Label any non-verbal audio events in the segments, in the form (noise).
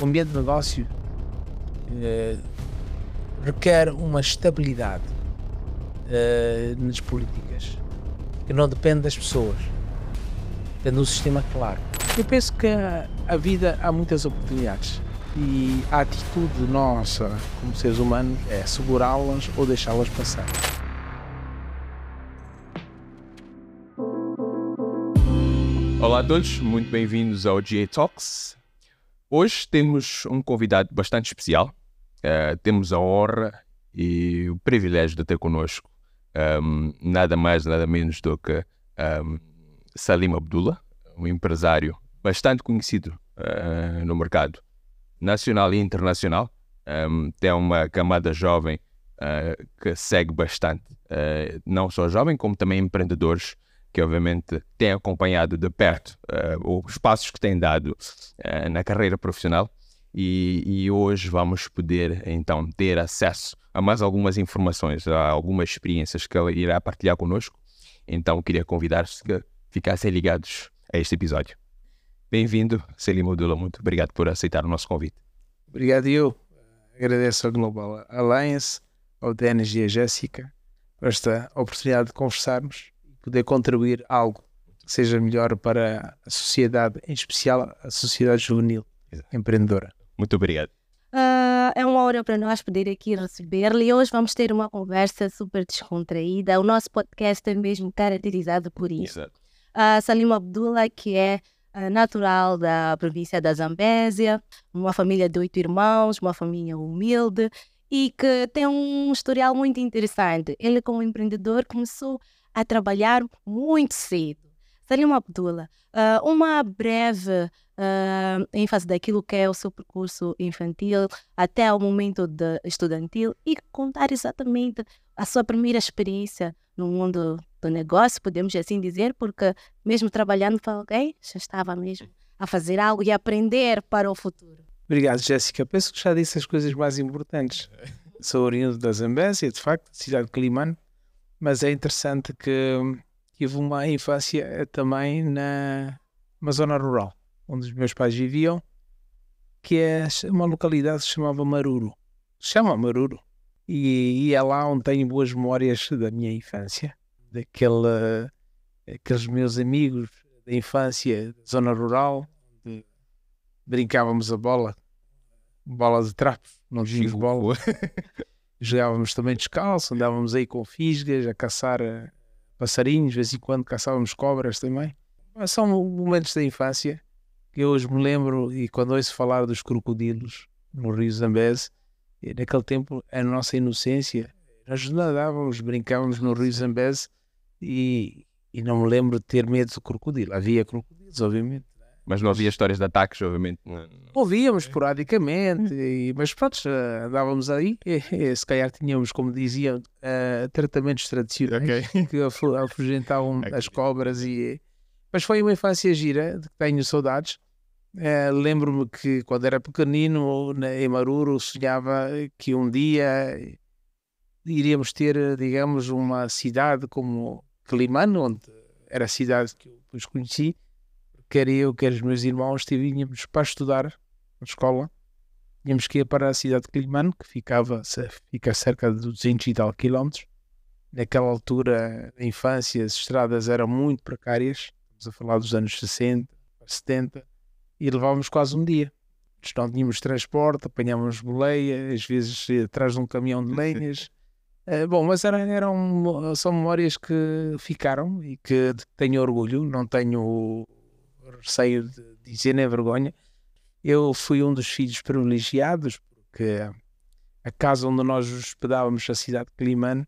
o ambiente de negócio eh, requer uma estabilidade eh, nas políticas que não depende das pessoas, depende do sistema claro. Eu penso que a, a vida há muitas oportunidades e a atitude nossa como seres humanos é segurá-las ou deixá-las passar. Olá a todos, muito bem-vindos ao GA Talks. Hoje temos um convidado bastante especial. Uh, temos a honra e o privilégio de ter connosco um, nada mais, nada menos do que um, Salim Abdullah, um empresário bastante conhecido uh, no mercado nacional e internacional. Um, tem uma camada jovem uh, que segue bastante, não só jovem, como também empreendedores que obviamente têm acompanhado de perto os passos que têm dado na carreira profissional. E, e, hoje vamos poder então ter acesso a mais algumas informações, a algumas experiências que ele irá partilhar connosco. Então queria convidar-vos que ficassem ligados a este episódio. Bem-vindo, Selim Modula. Muito obrigado por aceitar o nosso convite. Obrigado eu. Agradeço ao Global Alliance, ao DNG e a Jéssica por esta oportunidade de conversarmos poder contribuir algo que seja melhor para a sociedade, em especial a sociedade juvenil empreendedora. Muito obrigado. Uh, é uma hora para nós poder aqui receber-lhe. Hoje vamos ter uma conversa super descontraída. O nosso podcast é mesmo caracterizado por isso. Exato. Uh, Salim Abdullah, que é uh, natural da província da Zambésia, uma família de oito irmãos, uma família humilde e que tem um historial muito interessante. Ele, como empreendedor, começou a trabalhar muito cedo. Salim Abdullah, uma breve uh, ênfase daquilo que é o seu percurso infantil até o momento de estudantil e contar exatamente a sua primeira experiência no mundo do negócio, podemos assim dizer, porque mesmo trabalhando para alguém, já estava mesmo a fazer algo e aprender para o futuro. Obrigado, Jéssica. Penso que já disse as coisas mais importantes. (laughs) Sou oriundo da Zambésia, de facto, cidade de Climano, mas é interessante que tive uma infância também na, na zona rural onde os meus pais viviam, que é uma localidade que se chamava Maruro. Se chama Maruro. E, e é lá onde tenho boas memórias da minha infância, daquele, aqueles meus amigos da infância, zona rural, onde brincávamos a bola, bola de trapo, não tínhamos bola. (laughs) Jogávamos também descalço, andávamos aí com fisgas a caçar eh, passarinhos, de vez em quando caçávamos cobras também. São momentos da infância que eu hoje me lembro, e quando ouço falar dos crocodilos no Rio Zambeze, naquele tempo, a nossa inocência, nós nadávamos, brincávamos no Rio Zambeze e, e não me lembro de ter medo do crocodilo. Havia crocodilos, obviamente. Mas não havia histórias de ataques, obviamente. Ouvíamos esporadicamente, e, mas pronto, andávamos aí. E, e, se calhar tínhamos, como diziam, uh, tratamentos tradicionais okay. (laughs) que afugentavam okay. as cobras. e Mas foi uma infância gira, de que tenho saudades. É, Lembro-me que quando era pequenino, em Maruro, sonhava que um dia iríamos ter, digamos, uma cidade como Climano, onde era a cidade que eu depois conheci. Quer eu, quer os meus irmãos, tínhamos para estudar na escola. Tínhamos que ir para a cidade de Climano, que ficava, fica a cerca de 200 e tal quilómetros. Naquela altura, na infância, as estradas eram muito precárias. Estamos a falar dos anos 60, 70 e levávamos quase um dia. Não tínhamos transporte, apanhávamos boleia, às vezes atrás de um caminhão de lenhas. Uh, (laughs) bom, mas eram, eram, são memórias que ficaram e que tenho orgulho, não tenho receio de dizer nem vergonha. Eu fui um dos filhos privilegiados, porque a casa onde nós hospedávamos, a cidade de Climane,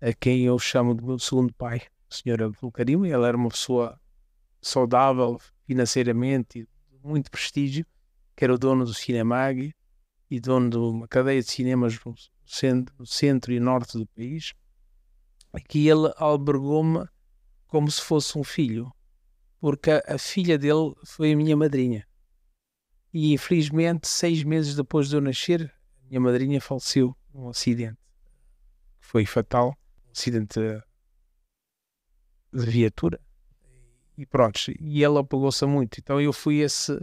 a quem eu chamo de meu segundo pai, o senhor Abdul Karim, ele era uma pessoa saudável financeiramente muito prestígio, que era o dono do Cinemag e dono de uma cadeia de cinemas no centro, no centro e norte do país, que ele albergou-me como se fosse um filho, porque a, filha dele foi a minha madrinha. E infelizmente, seis meses depois de eu nascer, minha madrinha faleceu num acidente. Foi fatal, um acidente de viatura e pronto, e ele apagou-se muito. Então eu fui esse,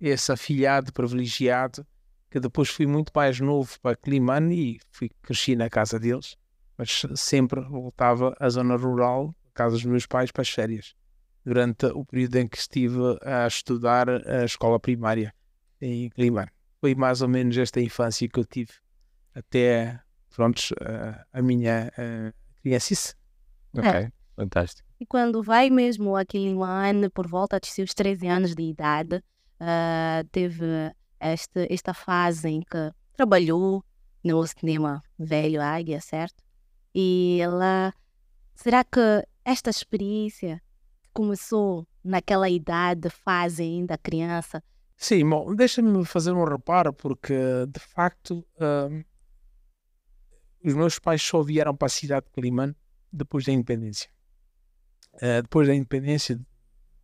esse afilhado privilegiado, que depois fui muito mais novo para Climane e fui, cresci na casa deles, mas sempre voltava à zona rural, casa dos meus pais, para as férias, durante o período em que estive a estudar a escola primária em Climane. Foi mais ou menos esta infância que eu tive até, pronto, a, a minha criancice. Ok, é. fantástico. E quando vai mesmo a Climane, por volta dos seus 13 anos de idade, uh, teve este, esta fase em que trabalhou no cinema velho Águia, certo? E ela, será que esta experiência começou naquela idade, fase ainda criança? Sim, bom, deixa-me fazer um reparo, porque de facto uh, os meus pais só vieram para a cidade de Climane depois da independência. Uh, depois da independência,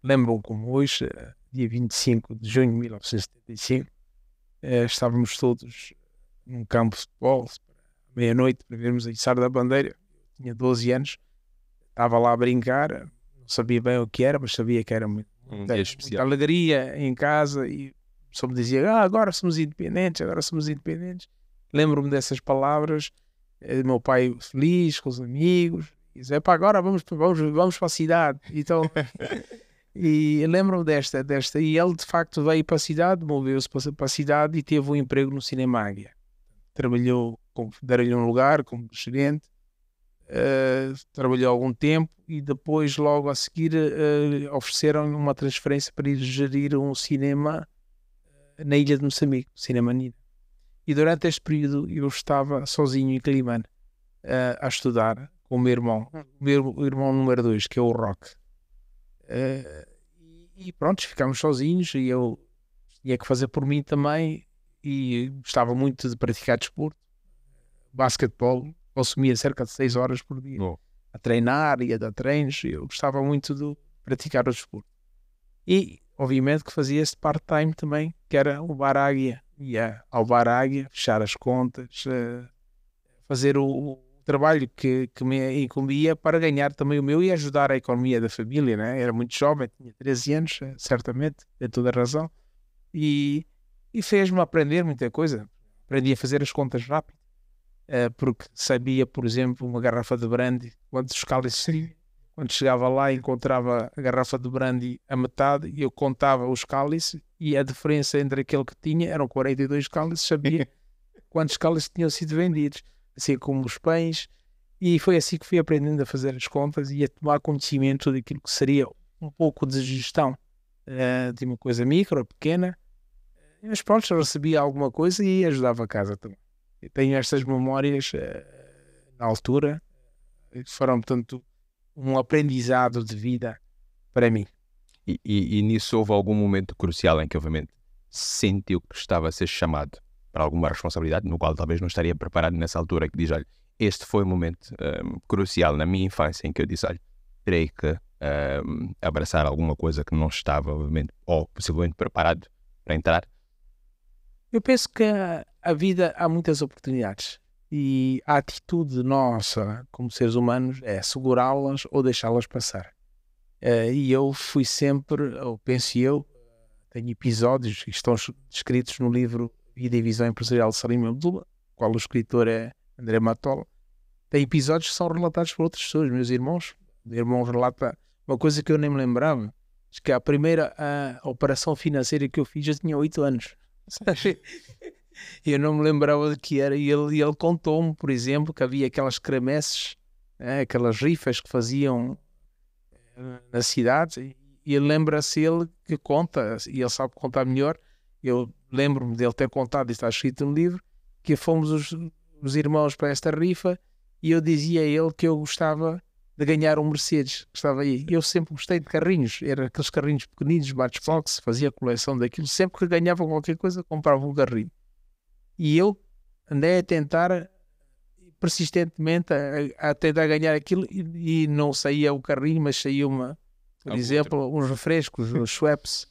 lembram como hoje, uh, dia 25 de junho de 1975, uh, estávamos todos num campo de futebol, meia-noite, para vermos a içar da bandeira. Eu tinha 12 anos, estava lá a brincar, sabia bem o que era, mas sabia que era muito, um muita, muita alegria em casa e só me dizia, ah, agora somos independentes, agora somos independentes. Lembro-me dessas palavras, meu pai feliz com os amigos, diz, é para agora vamos, vamos, vamos para a cidade. Então, (laughs) e lembro-me desta, desta, e ele de facto veio para a cidade, moveu-se para, para a cidade e teve um emprego no Cinema Águia. Trabalhou, deram-lhe um lugar como gerente, uh, trabalhou algum tempo e depois, logo a seguir, uh, ofereceram-lhe uma transferência para ir gerir um cinema eh, na ilha de Moçambique, Cinema Nina. E durante este período eu estava sozinho em Climane uh, a estudar com o meu irmão, hum. o meu irmão número 2, que é o Rock. Uh, e pronto, ficámos sozinhos e eu tinha que fazer por mim também e gostava muito de praticar desporto. Basquetebol, consumia cerca de 6 horas por dia oh. a treinar e a dar treinos. Eu gostava muito de praticar o desporto. E, obviamente, que fazia este part-time também, que era o Bar Águia. Ia ao Bar Águia, fechar as contas, uh, fazer o, trabalho que, que me incumbia para ganhar também o meu e ajudar a economia da família, né? Era muito jovem, tinha 13 anos, eh, certamente, tem toda a razão. E, e fez-me aprender muita coisa. Aprendi a fazer as contas rápido, porque sabia, por exemplo, uma garrafa de brandy, quantos cálices. Quando chegava lá, encontrava a garrafa de brandy a metade e eu contava os cálices e a diferença entre aquele que tinha eram 42 cálices, sabia (laughs) quantos cálices tinham sido vendidos assim como os pães, e foi assim que fui aprendendo a fazer as contas e a tomar conhecimento daquilo que seria um pouco de gestão uh, de uma coisa micro, pequena, mas pronto, já recebia alguma coisa e ajudava a casa também. Tenho estas memórias uh, na altura, que foram, portanto, um aprendizado de vida para mim. E, e, e, nisso houve algum momento crucial em que, obviamente, sentiu que estava a ser chamado para alguma responsabilidade, no qual talvez não estaria preparado nessa altura, que diz, olha, este foi o momento um, crucial na minha infância em que eu disse, olha, terei que um, abraçar alguma coisa que não estava, obviamente, ou possivelmente preparado para entrar? Eu penso que a vida há muitas oportunidades e a atitude nossa como seres humanos é segurá-las ou deixá-las passar. Uh, e eu fui sempre, ou penso eu, tenho episódios que estão descritos no livro Vida e Visão Empresarial de Salim Abdullah, qual o escritor é André Matola, tem episódios que são relatados por outras pessoas, meus irmãos. O irmão relata uma coisa que eu nem me lembrava, que a primeira a operação financeira que eu fiz já tinha oito anos. (laughs) eu não me lembrava de que era. E ele, ele contou-me, por exemplo, que havia aquelas cremeces, né, aquelas rifas que faziam eh, na cidade. E lembra-se ele que conta, e ele sabe contar melhor. Eu lembro-me dele ter contado, está escrito no livro, que fomos os, os irmãos para esta rifa e eu dizia a ele que eu gostava de ganhar um Mercedes, que estava aí. Eu sempre gostei de carrinhos, eram aqueles carrinhos pequeninos, Matchbox, fazia coleção daquilo. Sempre que ganhava qualquer coisa, comprava um carrinho. E eu andei a tentar persistentemente a, a tentar ganhar aquilo e, e, não saía o carrinho, mas saía uma, por exemplo, uns refrescos, uns Schweppes.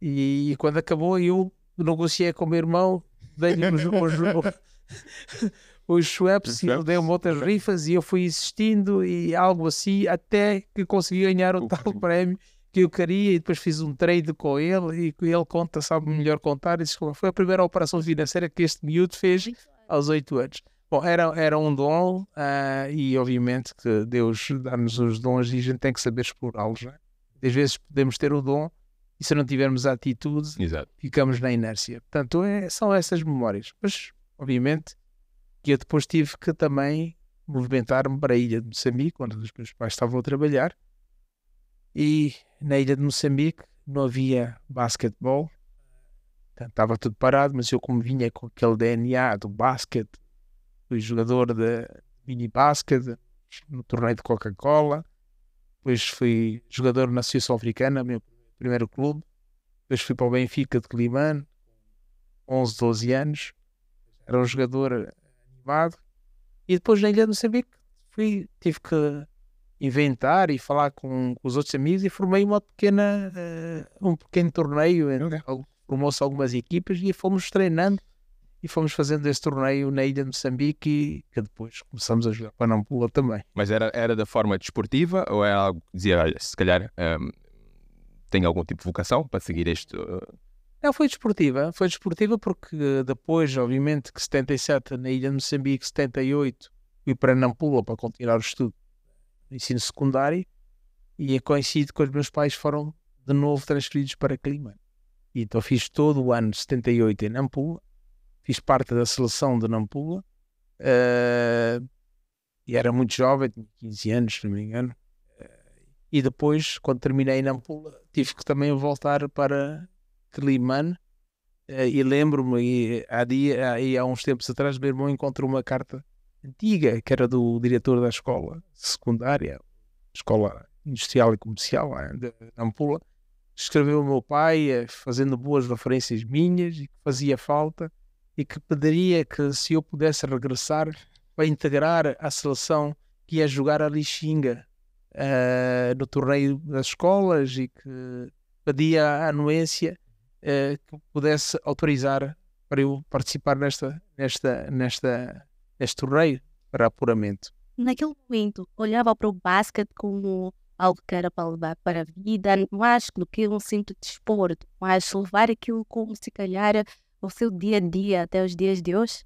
E, e, quando acabou, eu negociei com o meu irmão, dei-lhe os, os, os Schweppes e ele deu-me outras rifas e eu fui insistindo e algo assim até que consegui ganhar o tal prémio que eu queria e depois fiz um trade com ele e ele conta, sabe melhor contar e disse, foi a primeira operação financeira que este miúdo fez aos oito anos. Bom, era, era um dom uh, e obviamente que Deus dá-nos os dons e a gente tem que saber explorá-los. É? Às vezes podemos ter o dom e se não tivermos a atitude, Exato. ficamos na inércia. Portanto, é, são essas memórias. Mas, obviamente, que eu depois tive que também movimentar-me para a ilha de Moçambique, onde os meus pais estavam a trabalhar. E na ilha de Moçambique não havia basquetebol, estava tudo parado, mas eu como vinha com aquele DNA do basquete, fui jogador de mini basquete no torneio de Coca-Cola, depois fui jogador na Associação Africana, meu primeiro clube, depois fui para o Benfica de Climane, 11, 12 anos, era um jogador animado, e depois na Ilha de Moçambique fui, tive que inventar e falar com, com, os outros amigos e formei uma pequena, uh, um pequeno torneio, okay. formou-se algumas equipas e fomos treinando e fomos fazendo esse torneio na ilha de Moçambique e que depois começamos a jogar para Nampula também. Mas era, era da forma desportiva ou é algo que dizia, olha, se calhar um, tem algum tipo de vocação para seguir este... Uh... Não, foi desportiva. Foi desportiva porque depois, obviamente, que 77 na ilha de Moçambique, 78 fui para Nampula para continuar o estudo ensino secundário e coincide que os meus pais foram de novo transferidos para Climane. E então fiz todo o ano de 78 em Nampula, fiz parte da seleção de Nampula uh, e era muito jovem, tinha 15 anos, se não me engano. Uh, e depois, quando terminei em Nampula, tive que também voltar para Climane. Uh, e lembro-me, há, há uns tempos atrás, meu irmão encontrou uma carta antiga, que era do diretor da escola secundária, escola industrial e comercial, de Ampula, escreveu ao meu pai eh, fazendo boas referências minhas e que fazia falta e que pediria que se eu pudesse regressar para integrar a seleção que ia jogar a Lixinga uh, no torneio das escolas e que pedia a anuência uh, que pudesse autorizar para eu participar nesta, nesta, nesta este torneio para apuramento. Naquele momento, olhava para o basquete como algo que era para levar para a vida, mais do que um simples desporto, mas levar aquilo como se calhar o seu dia a dia até os dias de hoje?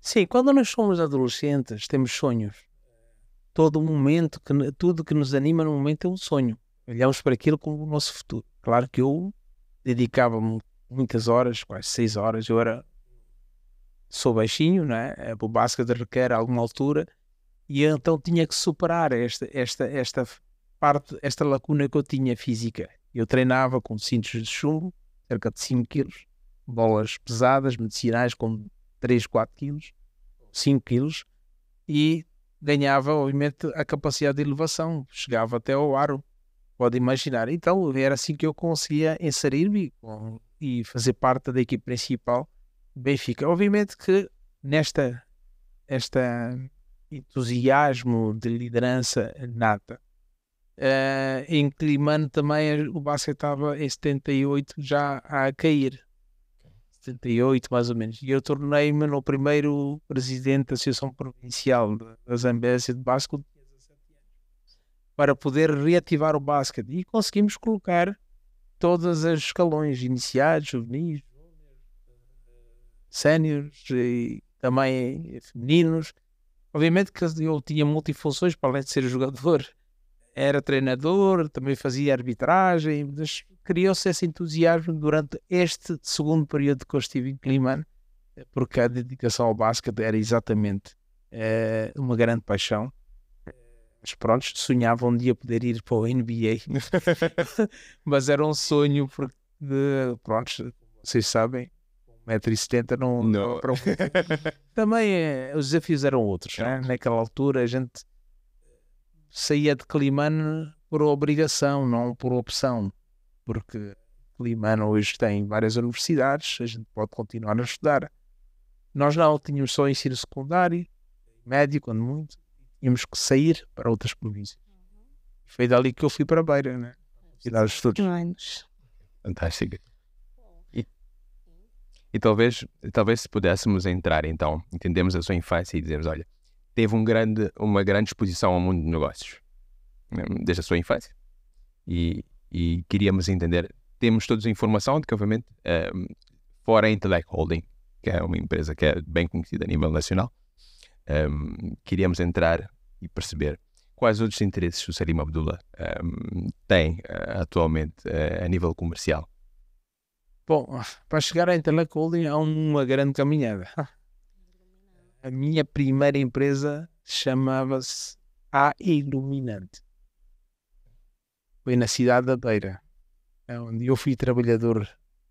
Sim, quando nós somos adolescentes, temos sonhos. Todo momento, que, tudo que nos anima no momento é um sonho. Olhamos para aquilo como o nosso futuro. Claro que eu dedicava-me muitas horas, quase seis horas, eu era sou baixinho, não é? O basquete requer alguma altura e então tinha que superar esta, esta, esta parte, esta lacuna que eu tinha física. Eu treinava com cintos de chumbo, cerca de 5 quilos, bolas pesadas, medicinais com 3, 4 quilos, 5 quilos, e ganhava, obviamente, a capacidade de elevação, chegava até ao aro, pode imaginar. Então era assim que eu conseguia inserir-me e fazer parte da equipe principal Benfica. Obviamente que nesta esta entusiasmo de liderança nata, uh, em também o basquete estava em 78 já a cair. 78 mais ou menos. E eu tornei-me no primeiro presidente da Associação Provincial da Zambésia de Basquete para poder reativar o basquete e conseguimos colocar todos os escalões iniciados, juvenis, séniores e também femininos. Obviamente que eu tinha multifunções, para além de ser jogador, era treinador, também fazia arbitragem, mas criou-se esse entusiasmo durante este segundo período que eu estive em Climane, porque a dedicação ao basquete era exatamente é, uma grande paixão. Mas pronto, sonhava um dia poder ir para o NBA, (laughs) (laughs) mas era um sonho porque, pronto, vocês sabem, 1,70m não, não. não (laughs) Também é, os desafios eram outros. Né? Naquela altura a gente saía de Climane por obrigação, não por opção. Porque Climane hoje tem várias universidades, a gente pode continuar a estudar. Nós não tínhamos só ensino secundário, médio, quando muito, tínhamos que sair para outras províncias. Foi dali que eu fui para a Beira, né? Cidade de Estudos. Fantástico. E talvez, talvez se pudéssemos entrar, então, entendemos a sua infância e dizemos, olha, teve um grande, uma grande exposição ao mundo de negócios, né, desde a sua infância. E, e queríamos entender. Temos toda a informação de que, obviamente, um, fora a Intellect Holding, que é uma empresa que é bem conhecida a nível nacional, um, queríamos entrar e perceber quais outros interesses o Salim Abdullah um, tem uh, atualmente uh, a nível comercial. Bom, para chegar à Intellect Holding há uma grande caminhada. A minha primeira empresa chamava-se A Iluminante. Foi na cidade da Beira, onde eu fui trabalhador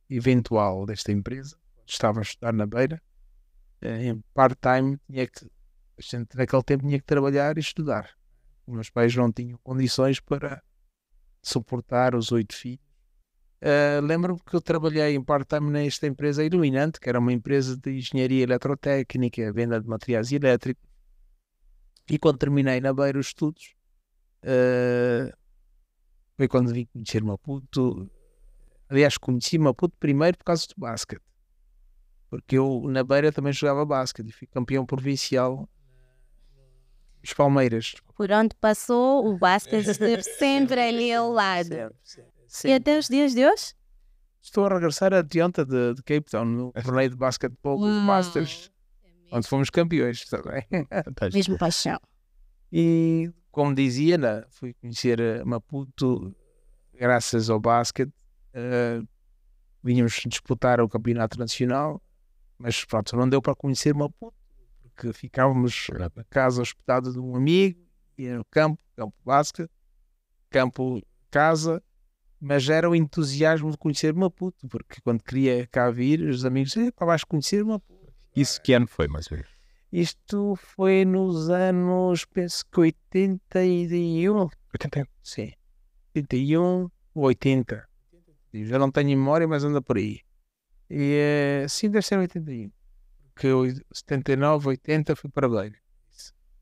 eventual desta empresa. Estava a estudar na Beira. Eh, em part-time, tinha que, naquele tempo, tinha que trabalhar e estudar. Os meus pais não tinham condições para suportar os oito filhos. Uh, Lembro-me que eu trabalhei em part-time nesta empresa Iluminante, que era uma empresa de engenharia eletrotécnica, venda de materiais elétricos. E quando terminei na Beira os estudos, uh, foi quando vim conhecer Maputo. Aliás, conheci Maputo primeiro por causa do basquete. Porque eu na Beira também jogava basquete e fui campeão provincial dos Palmeiras. Por onde passou, o basquete esteve sempre ali ao lado. Sempre, sempre. Sim. E até os dias de hoje? Estou a regressar a Tionta de, de, Cape Town, no (laughs) torneio de basquetebol dos Masters, é onde fomos campeões também. (laughs) Mesmo paixão. E, como dizia, né, fui conhecer eh, Maputo graças ao basquete. Uh, vínhamos disputar o campeonato nacional, mas pronto, não deu para conhecer Maputo, porque ficávamos na casa hospedada de um amigo, ia no campo, campo basquete, campo casa, mas era o entusiasmo de conhecer Maputo, porque quando queria cá vir, os amigos diziam, para vais conhecer Maputo. Isso que ano foi, mais ou menos? Isto foi nos anos, penso que 81. 81? Sim. 81, 80. Eu já não tenho memória, mas anda por aí. E sim, deve ser 81. Porque 79, 80 fui para Beira.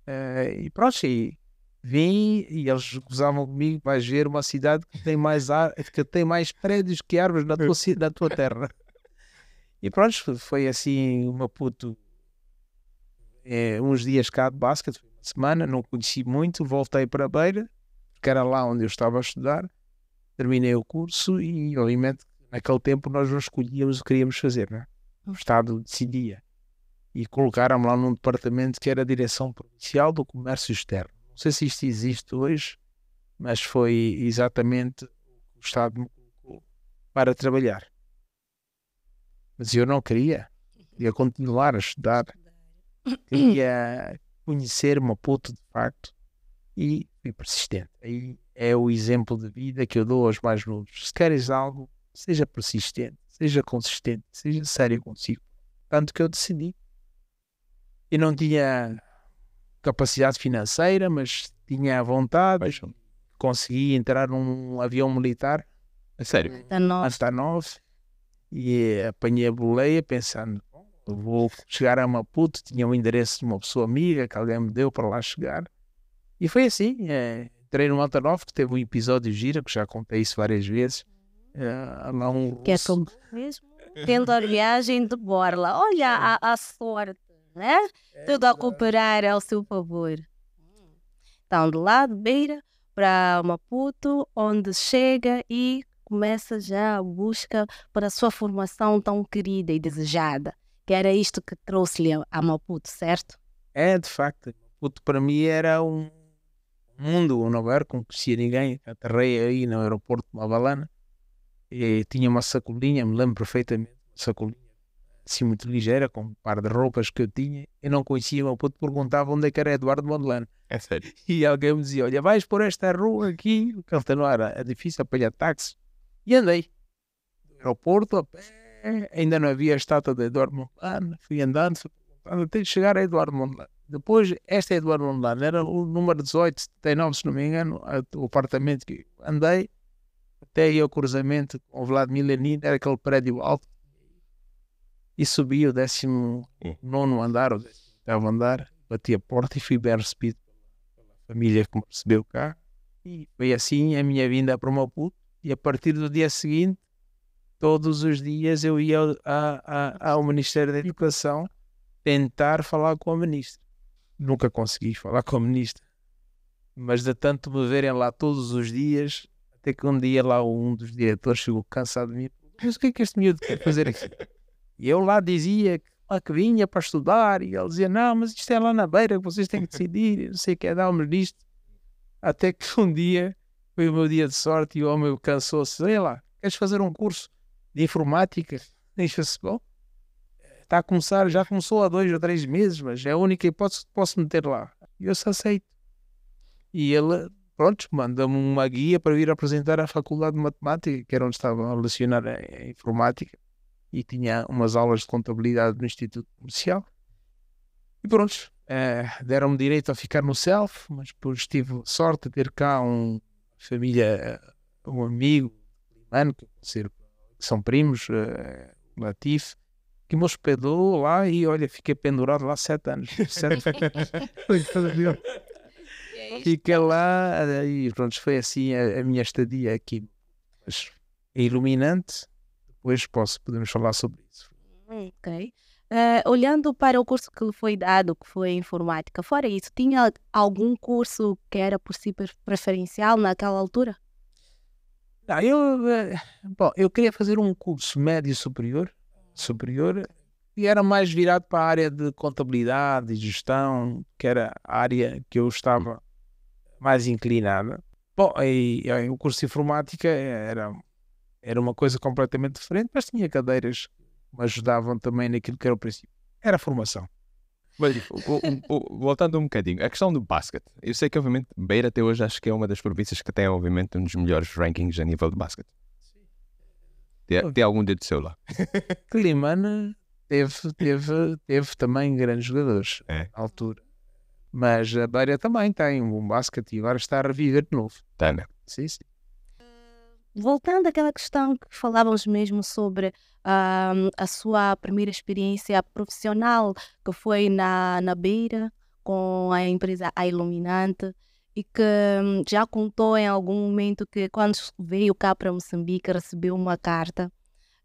Uh, e pronto, e vim e eles gozavam comigo, vais ver uma cidade que tem mais, ar, que tem mais prédios que árvores na tua, na tua terra. (laughs) E pronto, foi assim uma puto é, uns dias cá de basquete, uma semana, não conheci muito, voltei para a Beira, que era lá onde eu estava a estudar, terminei o curso e obviamente naquele tempo nós não escolhíamos o que queríamos fazer, né? o Estado decidia. E colocaram-me lá num departamento que era a Direção Provincial do Comércio Externo. Não sei se isto existe hoje, mas foi exatamente o Estado me colocou para trabalhar. Mas eu não queria. Queria continuar a estudar. Queria conhecer Maputo de facto e fui persistente. Aí é o exemplo de vida que eu dou aos mais novos. Se queres algo, seja persistente, seja consistente, seja sério consigo. Tanto que eu decidi. E não tinha capacidade financeira, mas tinha a vontade. Paixão. Consegui entrar num avião militar. A sério? Antonov. E apanhei a boleia pensando, vou chegar a Maputo, tinha o um endereço de uma pessoa amiga que alguém me deu para lá chegar. E foi assim, é, entrei no Antonov, que teve um episódio gira, que já contei isso várias vezes. É, lá um que é como mesmo tendo a viagem de Borla. Olha a, a sorte né? É, Tudo a cooperar ao seu favor. Então, de lá de Beira para Maputo, onde chega e começa já a busca para a sua formação tão querida e desejada. Que era isto que trouxe-lhe a Maputo, certo? É, de facto. Maputo para mim era um mundo, um lugar que não conhecia ninguém. Aterrei aí no aeroporto de Mabalana e tinha uma sacolinha, me lembro perfeitamente, uma sacolinha assim muito ligeira, com um par de roupas que eu tinha, eu não conhecia o puto, perguntava onde é que era Eduardo Mondelano. É sério? (laughs) E alguém me dizia, olha, vais por esta rua aqui, que não era é difícil apanhar táxi. E andei. Do aeroporto a pé, ainda não havia a estátua de Eduardo Mondelano, fui andando, fui perguntando, até chegar a Eduardo Mondelano. Depois, esta é Eduardo Mondelano, era o número 18, 79, se não me engano, o apartamento que andei, até aí ao cruzamento com o Vladimir Lenin, era aquele prédio alto, e subi o 19 andar, o 18 andar, bati a porta e fui bem recebido pela família que me recebeu cá. E foi assim a minha vinda para o Maputo. E a partir do dia seguinte, todos os dias eu ia a, a, ao Ministério da Educação tentar falar com a ministra. Nunca consegui falar com a ministra. Mas de tanto me verem lá todos os dias, Até que um dia lá um dos diretores chegou cansado de mim. Mas o que é que este miúdo quer fazer aqui? E eu lá dizia lá que vinha para estudar e ele dizia, não, mas isto é lá na beira que vocês têm que decidir, não sei o que é, dá-me nisto. Até que um dia foi o meu dia de sorte e o homem cansou-se. Olha lá, queres fazer um curso de informática? (laughs) Deixa-se bom. Está a começar, já começou há dois ou três meses, mas é a única hipótese que posso meter lá. E eu se aceito. E ele, pronto, manda-me uma guia para vir apresentar à Faculdade de Matemática, que era onde estava a lecionar a informática, e tinha umas aulas de contabilidade no Instituto Comercial. E pronto, é, deram-me direito a ficar no self, mas depois tive sorte de ter cá um família, um amigo, mano, que são primos, uh, Latif, que me hospedou lá e olha, fiquei pendurado lá sete anos. (laughs) Sete Fiquei lá e pronto, foi assim a, a, minha estadia aqui. Mas é iluminante, depois posso, podemos falar sobre isso. Ok. Uh, olhando para o curso que lhe foi dado, que foi informática, fora isso, tinha algum curso que era por si preferencial naquela altura? Não, eu, eh, bom, eu queria fazer um curso médio superior, superior e era mais virado para a área de contabilidade e gestão, que era a área que eu estava mais inclinada. Bom, e, e, o curso de informática era, era uma coisa completamente diferente, mas tinha cadeiras que me ajudavam também naquilo que era o princípio. Era a formação. Mas, voltando um bocadinho, a questão do basquete. Eu sei que, obviamente, Beira até hoje acho que é uma das províncias que tem, obviamente, um dos melhores rankings a nível de basquete. Tem, tem algum dedo seu lá? (laughs) Climana teve, teve, teve também grandes jogadores é. na altura. Mas a Beira também tem um bom basquete e agora está a reviver de novo. Tá, né? Sim, sim. Voltando àquela questão que falávamos mesmo sobre uh, a sua primeira experiência profissional, que foi na, na Beira, com a empresa A Iluminante, e que um, já contou em algum momento que quando veio cá para Moçambique recebeu uma carta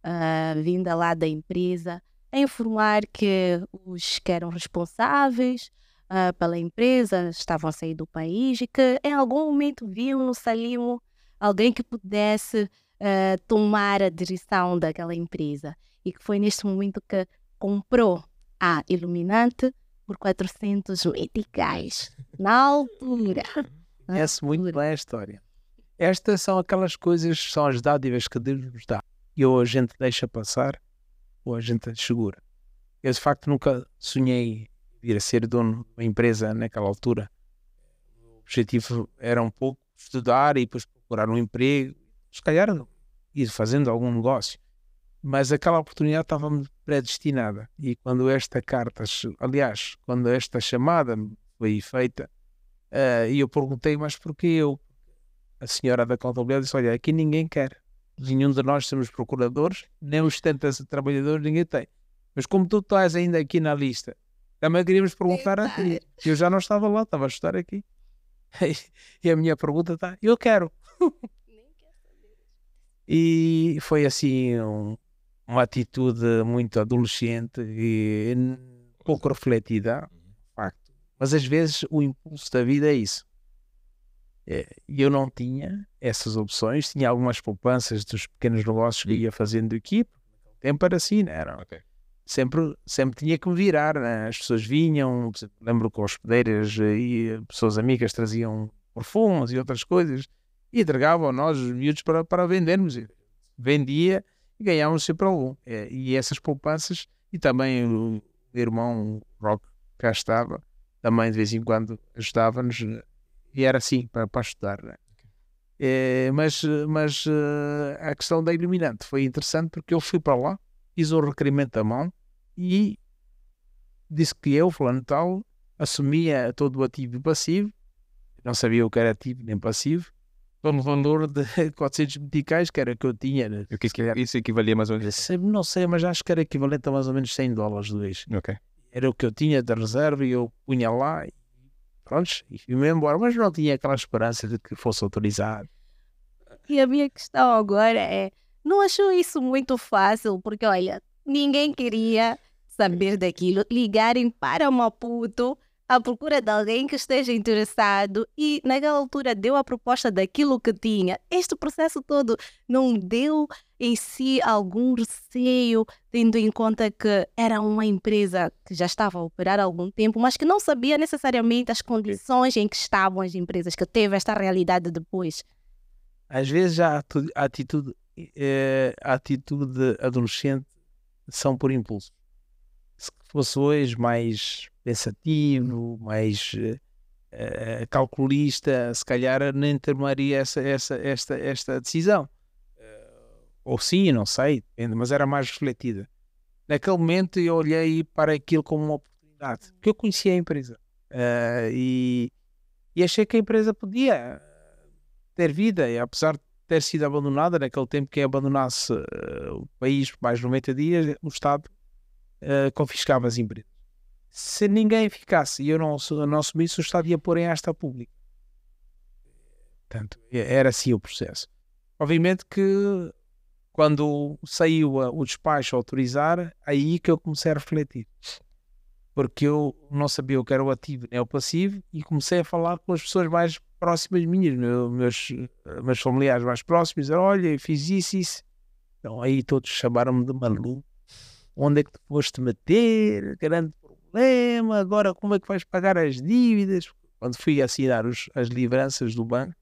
uh, vinda lá da empresa a informar que os que eram responsáveis uh, pela empresa estavam a sair do país e que em algum momento viam no Salimo alguém que pudesse uh, tomar a direção daquela empresa e que foi neste momento que comprou a Iluminante por 400 meticais na altura. (laughs) Conhece muito bem a história. Estas são aquelas coisas, são as dádivas que Deus nos dá. E ou a gente deixa passar, ou a gente segura. Eu, de facto, nunca sonhei vir a ser dono de uma empresa naquela altura. O objetivo era um pouco estudar e depois procurar um emprego, se calhar ir fazendo algum negócio. Mas aquela oportunidade estava-me predestinada. E quando esta carta, aliás, quando esta chamada foi feita, uh, e eu perguntei, mas porquê eu? A senhora da contabilidade disse: Olha, aqui ninguém quer. Nenhum de nós somos procuradores, nem os 70 trabalhadores, ninguém tem. Mas como tu estás ainda aqui na lista, também queríamos perguntar a ti. Eu já não estava lá, estava a estar aqui. (laughs) E a minha pergunta está: Eu quero. (laughs) E foi assim um, uma atitude muito adolescente e pouco refletida, facto. Mas às vezes o impulso da vida é isso. É, e eu não tinha essas opções, tinha algumas poupanças dos pequenos negócios que ia fazendo equipe. Tempo era assim, não era? Okay. Sempre, sempre tinha que me virar, né? as pessoas vinham, lembro que hospedeiras e pessoas amigas traziam perfumes e outras coisas e entregavam a nós, os miúdos, para, para vendermos. Vendia e ganhávamos sempre algum. É, e essas poupanças, e também o irmão Rock cá estava, também de vez em quando ajudava-nos, e era assim, para, para estudar. Né? É, mas mas uh, a questão da iluminante foi interessante porque eu fui para lá, fiz o requerimento à mão e disse que eu, fulano tal, assumia todo o ativo e passivo, não sabia o que era ativo nem passivo, no valor de (laughs) 400 meticais, que era o que eu tinha. Né? O que, que isso equivalia mais ou menos? Não sei, mas acho que era equivalente a mais ou menos 100 dólares de vez. Ok. Era o que eu tinha da reserva e eu punha lá e pronto, e fui-me embora, mas não tinha aquela esperança de que fosse autorizado. E a minha questão agora é, não achou isso muito fácil? Porque, olha, ninguém queria saber daquilo, ligarem para Maputo à procura de alguém que esteja interessado e naquela altura deu a proposta daquilo que tinha. Este processo todo não deu em si algum receio, tendo em conta que era uma empresa que já estava a operar há algum tempo, mas que não sabia necessariamente as condições em que estavam as empresas, que teve esta realidade depois. Às vezes a atitude, eh, a atitude adolescente são por impulso. Se fosse hoje mais pensativo, mais uh, calculista, se calhar nem tomaria essa, essa, esta, esta decisão. Uh, ou sim, não sei, mas era mais refletida. Naquele momento eu olhei para aquilo como uma oportunidade, porque eu conhecia a empresa uh, e, e achei que a empresa podia ter vida, e apesar de ter sido abandonada, naquele tempo quem abandonasse o país por mais de 90 dias, o Estado confiscava as empresas se ninguém ficasse e eu não, não assumisse, o Estado ia pôr em esta pública. Portanto, era assim o processo. Obviamente que quando saiu o despacho a autorizar, aí que eu comecei a refletir. Porque eu não sabia o que era o ativo nem o passivo e comecei a falar com as pessoas mais próximas minhas, meus, meus familiares mais próximos. Olha, fiz isso, isso. Então aí todos chamaram-me de maluco. Onde é que te foste meter? Grande problema, agora como é que vais pagar as dívidas? Quando fui assinar os, as livranças do banco,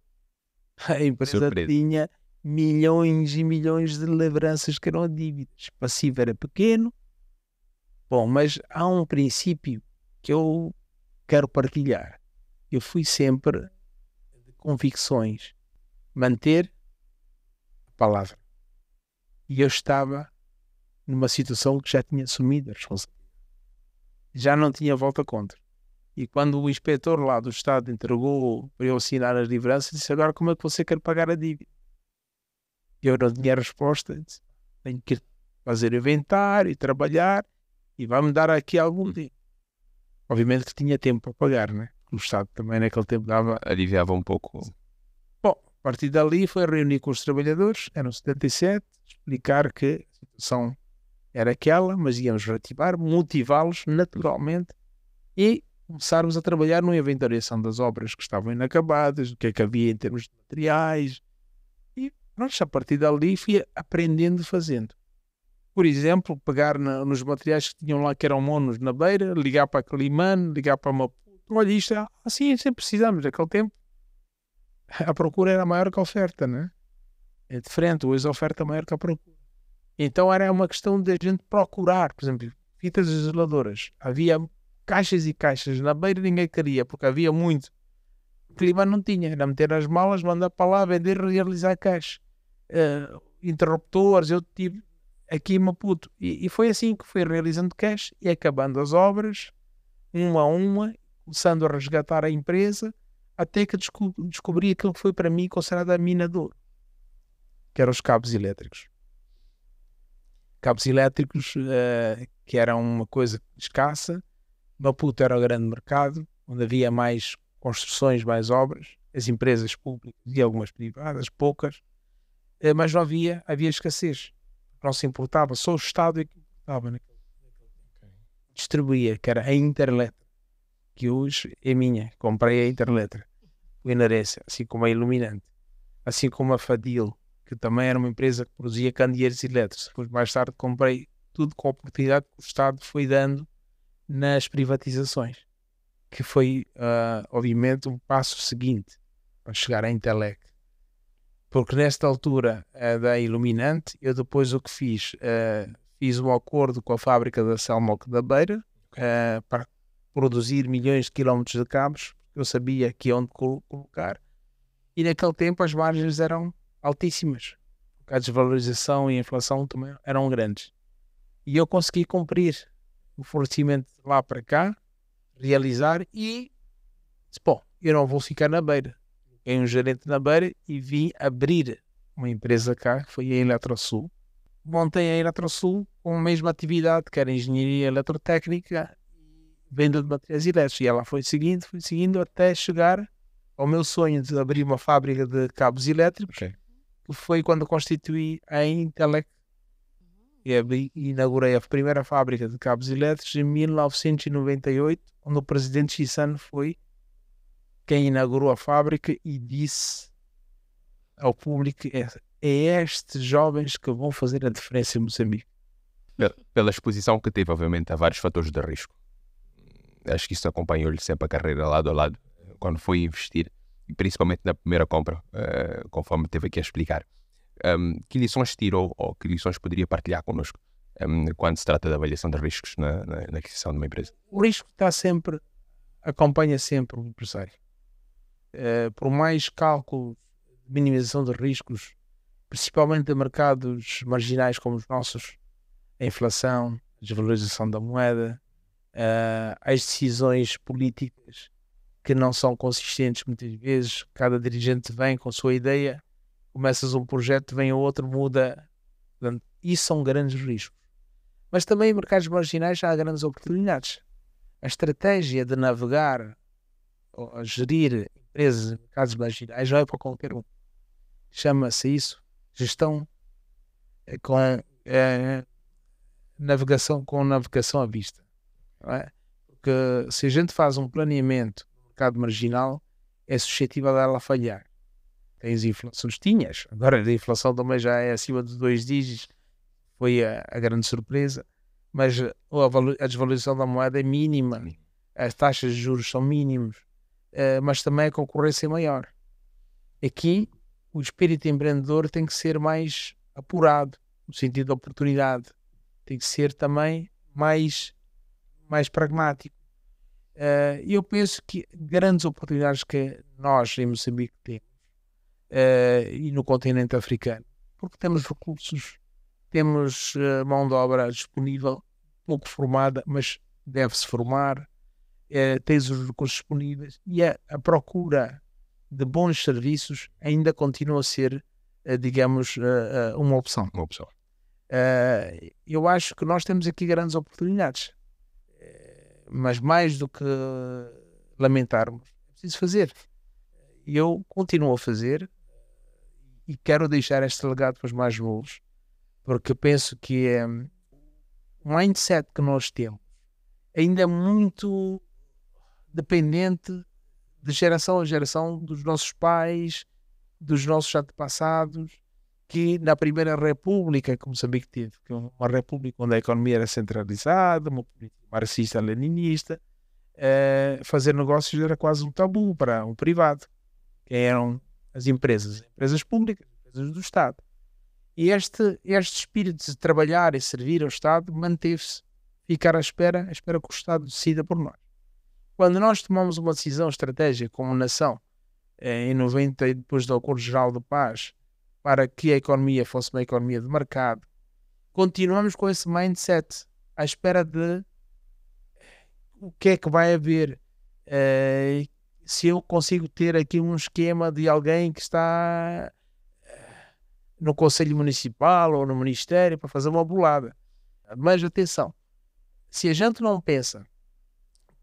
(laughs) a empresa Surpresa. tinha milhões e milhões de lembranças que eram dívidas. O passivo era pequeno. Bom, mas há um princípio que eu quero partilhar. Eu fui sempre convicções. Manter a palavra. E eu estava numa situação que já tinha assumido a responsabilidade já não tinha volta contra. E quando o inspetor lá do Estado entregou para eu assinar as livranças, disse: Agora como é que você quer pagar a dívida? Eu não tinha resposta. Disse, Tenho que fazer inventário e trabalhar e vai-me dar aqui algum tempo. Obviamente que tinha tempo para pagar, né? O Estado também naquele tempo dava. Aliviava um pouco. Bom, a partir dali foi reunir com os trabalhadores, eram 77, explicar que a situação era aquela, mas íamos reativar, motivá-los naturalmente e começarmos a trabalhar na inventariação das obras que estavam inacabadas, o que é que havia em termos de materiais. E pronto, a partir dali fui aprendendo fazendo. Por exemplo, pegar na, nos materiais que tinham lá, que eram monos na beira, ligar para Climane, ligar para uma. Olha, isto é assim, sempre precisamos. Naquele tempo a procura era maior que a oferta, né? É diferente, hoje a oferta é maior que a procura. Então era uma questão de a gente procurar, por exemplo, fitas isoladoras. Havia caixas e caixas na beira ninguém queria, porque havia muito. O clima não tinha, era meter as malas, mandar para lá, vender, realizar caixa. Uh, interruptores, eu tive aqui em Maputo. E, e, foi assim que fui realizando cash e acabando as obras, uma a uma, começando a resgatar a empresa, até que desco descobri aquilo que foi para mim considerado a mina de ouro, que eram os cabos elétricos cabos elétricos, uh, que eram uma coisa escassa. Maputo era o grande mercado, onde havia mais construções, mais obras, as empresas públicas e algumas privadas, poucas, uh, mas não havia, havia escassez. Não se importava, só o Estado é que importava naquele, Distribuía, que era a Interletra, que hoje é minha, comprei a Interletra, o Inarense, assim como a Iluminante, assim como a Fadil, que também era uma empresa que produzia candeeiros elétricos. Depois, mais tarde, comprei tudo com a oportunidade que o Estado foi dando nas privatizações, que foi, uh, obviamente, um passo seguinte para chegar à Intelec. Porque nesta altura uh, da Iluminante, eu depois o que fiz, uh, fiz um acordo com a fábrica da Selmoc da Beira para produzir milhões de quilómetros de cabos, eu sabia que onde colocar, e naquele tempo as margens eram altíssimas. A desvalorização e a inflação também eram grandes. E eu consegui cumprir o fornecimento lá para cá, realizar e disse, bom, eu não vou ficar na beira. Tenho um gerente na beira e vim abrir uma empresa cá, que foi a Eletrosul. Montei a Eletrosul com a mesma atividade, que era engenharia eletrotécnica venda de materiais elétricos. E ela foi seguindo, foi seguindo até chegar ao meu sonho de abrir uma fábrica de cabos elétricos. Okay foi quando constituí a Intelec, e inaugurei a primeira fábrica de cabos elétricos em 1998, onde o presidente Chissano foi quem inaugurou a fábrica e disse ao público: é, é estes jovens que vão fazer a diferença em Moçambique. Pela exposição que teve, obviamente, a vários fatores de risco. Acho que isso acompanhou-lhe sempre a carreira lado a lado, quando foi investir, principalmente na primeira compra, uh, conforme teve aqui a explicar. Um, que lições tirou ou que lições poderia partilhar connosco um, quando se trata da avaliação de riscos na, na, na, aquisição de uma empresa? O risco está sempre, acompanha sempre o empresário. Uh, por mais cálculo de minimização de riscos, principalmente de mercados marginais como os nossos, a inflação, a desvalorização da moeda, uh, as decisões políticas que não são consistentes muitas vezes. Cada dirigente vem com a sua ideia, começas um projeto, vem outro, muda. Portanto, isso são grandes riscos. Mas também em mercados marginais há grandes oportunidades. A estratégia de navegar ou gerir empresas em mercados marginais não é para qualquer um. Chama-se isso gestão eh, com é, navegação com navegação à vista. É? Porque se a gente faz um planeamento no mercado marginal, é suscetível a ela falhar. Tens inflações, tinhas, agora a inflação também já é acima de dois dígitos, foi a, a grande surpresa, mas a, a, desvalorização da moeda é mínima, as taxas de juros são mínimas, uh, mas também a concorrência é maior. Aqui, o espírito empreendedor tem que ser mais apurado, no sentido da oportunidade. Tem que ser também mais, mais pragmático. Uh, eu penso que grandes oportunidades que nós em Moçambique temos uh, e no continente africano, porque temos recursos, temos uh, mão de obra disponível, pouco formada, mas deve-se formar, tens os recursos disponíveis e a, a, procura de bons serviços ainda continua a ser, digamos, uma opção. Uma opção. Uh, eu acho que nós temos aqui grandes oportunidades, uh, mas mais do que lamentarmos, é preciso fazer. E eu continuo a fazer e quero deixar este legado para os mais novos, porque penso que é um mindset que nós temos ainda é muito dependente de geração a geração dos nossos pais, dos nossos antepassados que na Primeira República que Moçambique teve, que uma república onde a economia era centralizada, uma política marxista-leninista, eh, fazer negócios era quase um tabu para um privado, que eram as empresas, empresas públicas, empresas do Estado. E este, este espírito de trabalhar e servir ao Estado manteve-se, ficar à espera, à espera que o Estado decida por nós. Quando nós tomamos uma decisão estratégica como nação, eh, em 90, depois do Acordo Geral de Paz, para que a economia fosse uma economia de mercado, continuamos com esse mindset à espera de o que é que vai haver. Uh, se eu consigo ter aqui um esquema de alguém que está eh, no Conselho Municipal ou no Ministério para fazer uma bolada. Mas atenção, se a gente não pensa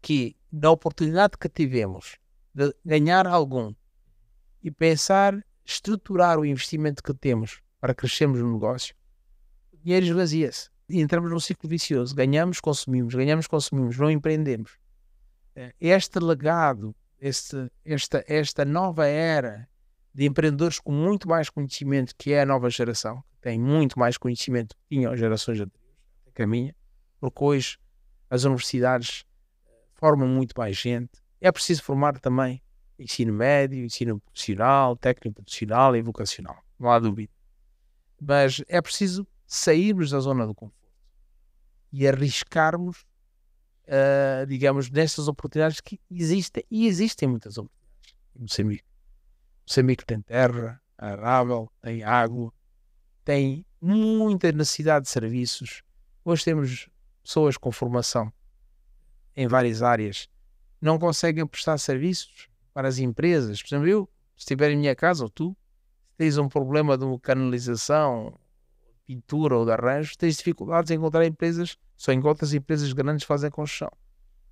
que na oportunidade que tivemos de ganhar algum e pensar estruturar o investimento que temos para crescermos no negócio, o dinheiro esvazia-se. Entramos num ciclo vicioso. Ganhamos, consumimos, ganhamos, consumimos, não empreendemos. Eh, este legado, este, esta, esta nova era de empreendedores com muito mais conhecimento que é a nova geração, tem muito mais conhecimento que tinham gerações anteriores, que a minha, porque hoje as universidades eh, formam muito mais gente. É preciso formar também ensino médio, ensino profissional, técnico profissional e vocacional, não há dúvida. Mas é preciso sairmos da zona do conforto e arriscarmos, uh, digamos, nestas oportunidades que existem, e existem muitas oportunidades Moçambique. Moçambique tem terra arável, tem água, tem muita necessidade de serviços. Hoje temos pessoas com formação em várias áreas, não conseguem prestar serviços para as empresas. Por exemplo, eu, se estiver em minha casa, ou tu, se tens um problema de canalização, pintura ou de arranjo, tens dificuldades em encontrar empresas, só encontras empresas grandes que fazem construção.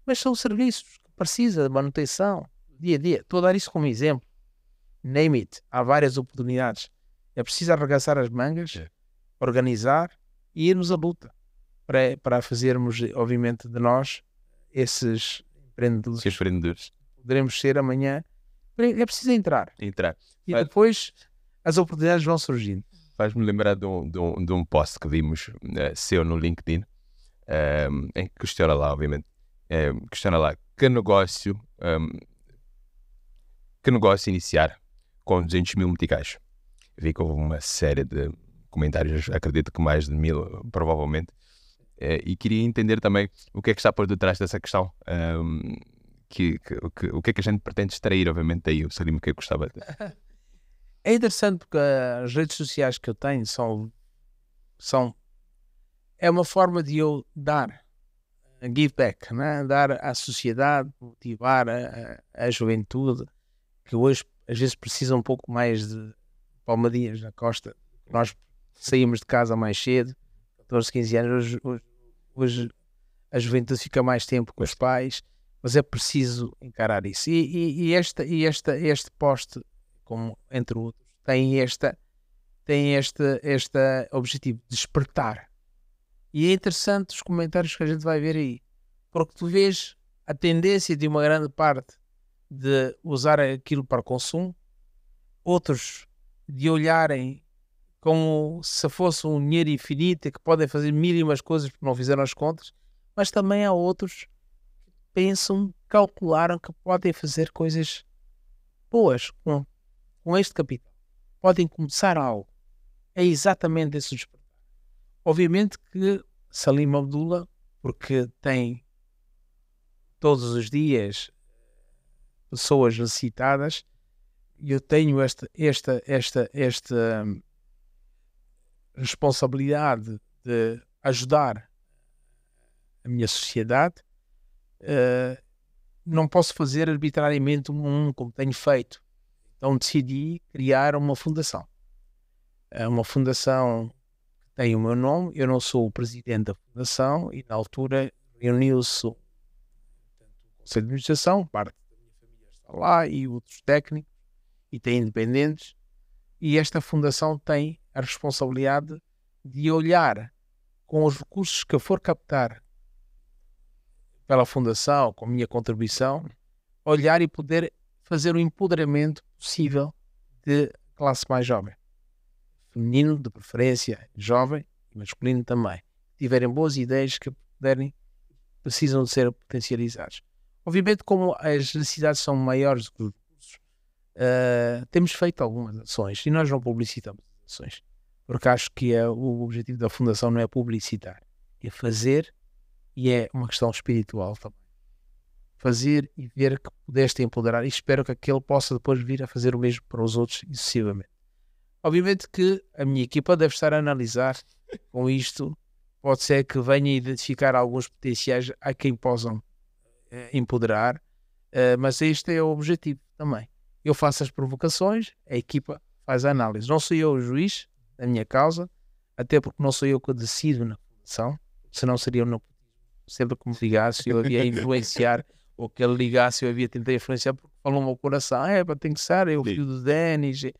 Mas são serviços que precisa de manutenção, dia a dia. Estou a dar isso como exemplo. Name it. Há várias oportunidades. É preciso arregaçar as mangas, é. organizar e irmos à luta para, para fazermos, obviamente, de nós esses empreendedores. Esses empreendedores. Poderemos ser amanhã. É preciso entrar. Entrar. E depois as oportunidades vão surgindo. Faz-me lembrar de um, de, um, de um post que vimos uh, seu no LinkedIn, um, em que questiona lá, obviamente, um, questiona lá que negócio, um, que negócio iniciar com 200 mil meticais. Vi que houve uma série de comentários, acredito que mais de mil, provavelmente, uh, e queria entender também o que é que está por detrás dessa questão. Que, que, que, o que é que a gente pretende extrair, obviamente, daí. O Salim, que eu gostava de... (laughs) É interessante porque as redes sociais que eu tenho são, são é uma forma de eu dar give back, né? dar à sociedade, motivar a, a, a, juventude que hoje às vezes precisa um pouco mais de palmadinhas na costa. Nós saímos de casa mais cedo, 14, 15 anos, hoje, hoje, hoje a juventude fica mais tempo com os pais, mas é preciso encarar isso. E, e, e, esta, e esta, este poste como entre outros, tem esta tem este, este objetivo de despertar. E é interessante os comentários que a gente vai ver aí, porque tu vês a tendência de uma grande parte de usar aquilo para consumo, outros de olharem como se fosse um dinheiro infinito e que podem fazer mínimas coisas porque não fizeram as contas, mas também há outros que pensam, calcularam que podem fazer coisas boas com com este capital, podem começar algo. É exatamente esse despertar. Obviamente que Salim Abdullah, porque tem todos os dias pessoas necessitadas, eu tenho esta, esta, esta, esta hum, responsabilidade de ajudar a minha sociedade, uh, não posso fazer arbitrariamente um, um como tenho feito. Então decidi criar uma fundação. É uma fundação que tem o meu nome, eu não sou o presidente da fundação e na altura reuniu-se o Conselho de Administração, parte da minha família está lá e outros técnicos e tem independentes e esta fundação tem a responsabilidade de olhar com os recursos que for captar pela fundação, com a minha contribuição, olhar e poder fazer o empoderamento possível de classe mais jovem. Feminino, de preferência, jovem e masculino também. Tiverem boas ideias que puderem, precisam de ser potencializados. Obviamente, como as necessidades são maiores que os recursos, uh, temos feito algumas ações e nós não publicitamos ações, porque acho que é, o objetivo da Fundação não é publicitar, é fazer e é uma questão espiritual também fazer e ver que pudeste empoderar e espero que aquele possa depois vir a fazer o mesmo para os outros sucessivamente. Obviamente que a minha equipa deve estar a analisar (laughs) com isto, pode ser que venha a identificar alguns potenciais a quem possam eh, empoderar, eh, mas este é o objetivo também. Eu faço as provocações, a equipa faz a análise. Não sou eu o juiz da minha causa, até porque não sou eu que decido na fundação, senão seria o sempre que me ligasse, eu ia (laughs) influenciar ou que ele ligasse, eu havia tentado influenciar porque falou no meu coração, é, para tem que ser, eu filho do Denis, e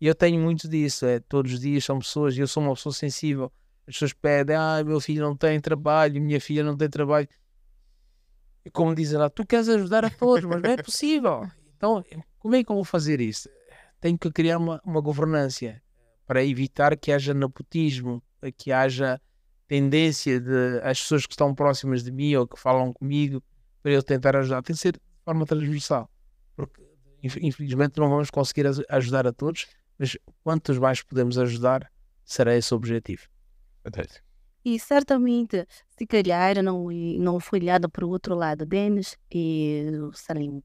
eu tenho muito disso, é, todos os dias são pessoas, e eu sou uma pessoa sensível, as pessoas pedem, ah, meu filho não tem trabalho, minha filha não tem trabalho, e como dizem lá, tu queres ajudar a todos, mas não é possível, então, como é que eu vou fazer isso? Tenho que criar uma, uma governância para evitar que haja nepotismo, que haja tendência de as pessoas que estão próximas de mim ou que falam comigo para eu tentar ajudar. Tem que ser de forma transversal, porque infelizmente não vamos conseguir ajudar a todos, mas quantos mais podemos ajudar, será esse o objetivo. Fantástico. E certamente, se calhar não, não foi olhado para o outro lado, Denis e Salim,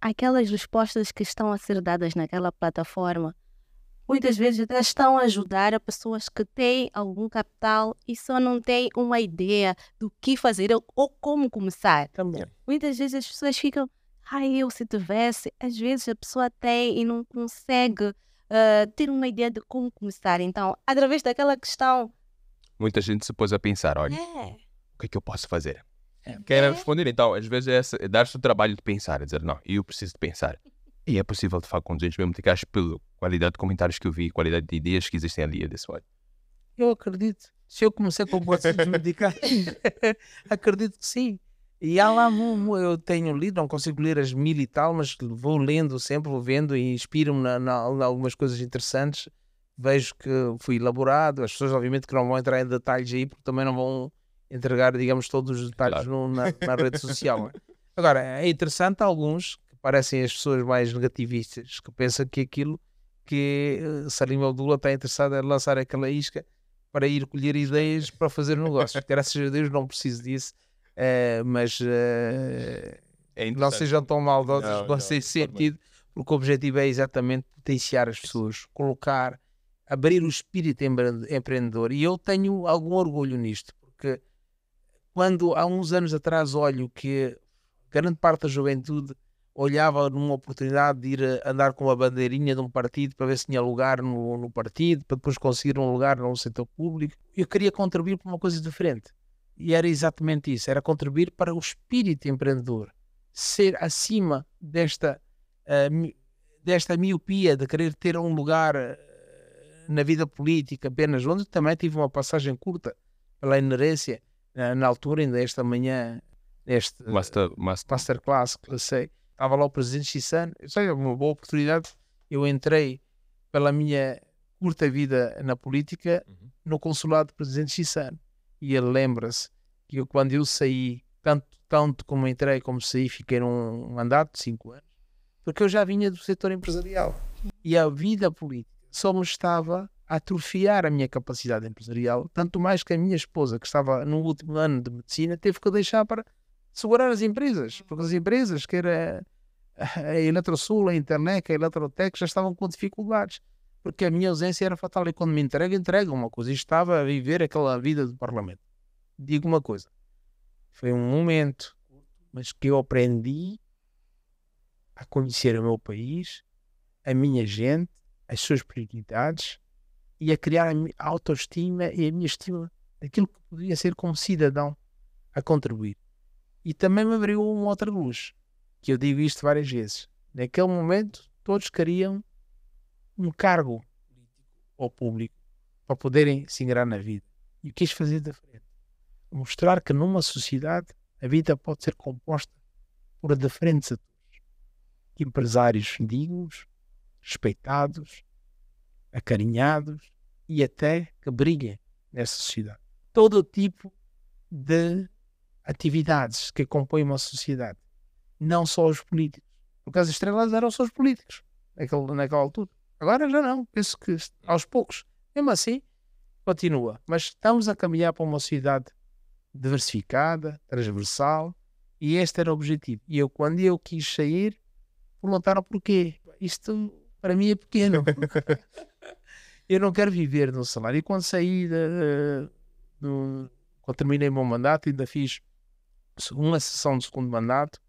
aquelas respostas que estão a ser dadas naquela plataforma muitas vezes até estão a ajudar a pessoas que têm algum capital e só não têm uma ideia do que fazer ou como começar. Também. Muitas vezes as pessoas ficam, ai, eu se tivesse. Às vezes a pessoa tem e não consegue uh, ter uma ideia de como começar. Então, através daquela questão. Muita gente se pôs a pensar: olha, é. o que é que eu posso fazer? É. Querem responder, então, às vezes é, é dar-se o trabalho de pensar, dizer, não, eu preciso de pensar. E é possível, de facto, com 200 mil meticais pela qualidade de comentários que eu vi, qualidade de ideias que existem ali desse lado. Eu acredito. Se eu comecei com processos medicais, (laughs) (laughs) acredito que sim. E há lá, eu tenho lido, não consigo ler as mil e tal, mas vou lendo sempre, vou vendo e inspiro-me na, algumas coisas interessantes. Vejo que foi elaborado. As pessoas, obviamente, que não vão entrar em detalhes aí, porque também não vão entregar, digamos, todos os detalhes claro. no, na, na, (laughs) rede social. É? Agora, é interessante alguns que parecem as pessoas mais negativistas, que pensam que aquilo que Salim Abdullah está interessado é lançar aquela isca para ir colher ideias para fazer negócios. (laughs) Graças a Deus não preciso disso, uh, mas uh, é não sejam tão maldosos não, não, sem sentido, porque o objetivo é exatamente potenciar as pessoas, colocar, abrir o espírito empreendedor. E eu tenho algum orgulho nisto, porque quando há uns anos atrás olho que grande parte da juventude olhava numa oportunidade de ir andar com uma bandeirinha de um partido para ver se tinha lugar no, no partido, para depois conseguir um lugar no setor público. Eu queria contribuir para uma coisa diferente. E era exatamente isso: era contribuir para o espírito empreendedor, ser acima desta, uh, desta miopia de querer ter um lugar uh, na vida política apenas, onde também tive uma passagem curta pela inerência, uh, na altura, ainda esta manhã, neste master, master. masterclass que sei estava lá o presidente Chissan, sei, é uma boa oportunidade. Eu entrei pela minha curta vida na política uhum. no consulado do presidente Chissan. E ele lembra-se que eu, quando eu saí, tanto, tanto como entrei como saí, fiquei num mandato de cinco anos, porque eu já vinha do setor empresarial. E a vida política só me estava a atrofiar a minha capacidade empresarial, tanto mais que a minha esposa, que estava no último ano de medicina, teve que deixar para segurar as empresas, porque as empresas, que era a Eletrosul, a Internet, a Eletrotec, já estavam com dificuldades, porque a minha ausência era fatal. E quando me entrega, entrega uma coisa. E estava a viver aquela vida do Parlamento. Digo uma coisa: foi um momento, mas que eu aprendi a conhecer o meu país, a minha gente, as suas prioridades e a criar a autoestima e a minha estima daquilo que podia ser como cidadão a contribuir. E também me abriu uma outra luz, que eu digo isto várias vezes. Naquele momento, todos queriam um cargo ou público para poderem se ingrar na vida. E quis fazer diferente. Mostrar que numa sociedade a vida pode ser composta por diferentes atores. Empresários dignos, respeitados, acarinhados e até que brilhem nessa sociedade. Todo tipo de atividades que compõem uma sociedade, não só os políticos. Porque as estrelas eram só os políticos naquele, naquela altura. Agora já não. Penso que aos poucos, mesmo assim, continua. Mas estamos a caminhar para uma sociedade diversificada, transversal, e este era o objetivo. E eu, quando eu quis sair, perguntaram porquê. Isto para mim é pequeno. (laughs) eu não quero viver no salário. E quando saí, de, de, quando terminei o meu mandato, ainda fiz uma sessão de segundo mandato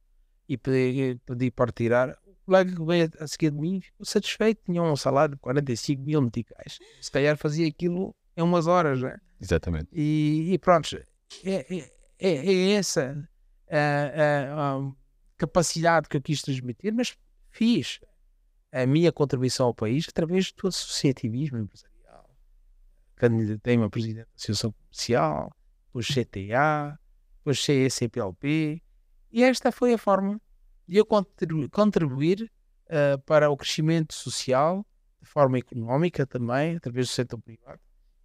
e pedi, pedi para tirar. O colega que veio a seguir de mim ficou satisfeito, tinha um salário de 45 mil meticais. Se calhar fazia aquilo em umas horas, né? Exatamente. E, e pronto, é, é, é, é essa a, a, a, capacidade que eu quis transmitir, mas fiz a minha contribuição ao país através do associativismo empresarial. Candidatei-me a presidente da Associação Comercial, o CTA, depois CECPLP, e esta foi a forma de eu contribuir, contribuir uh, para o crescimento social, de forma económica também, através do setor privado.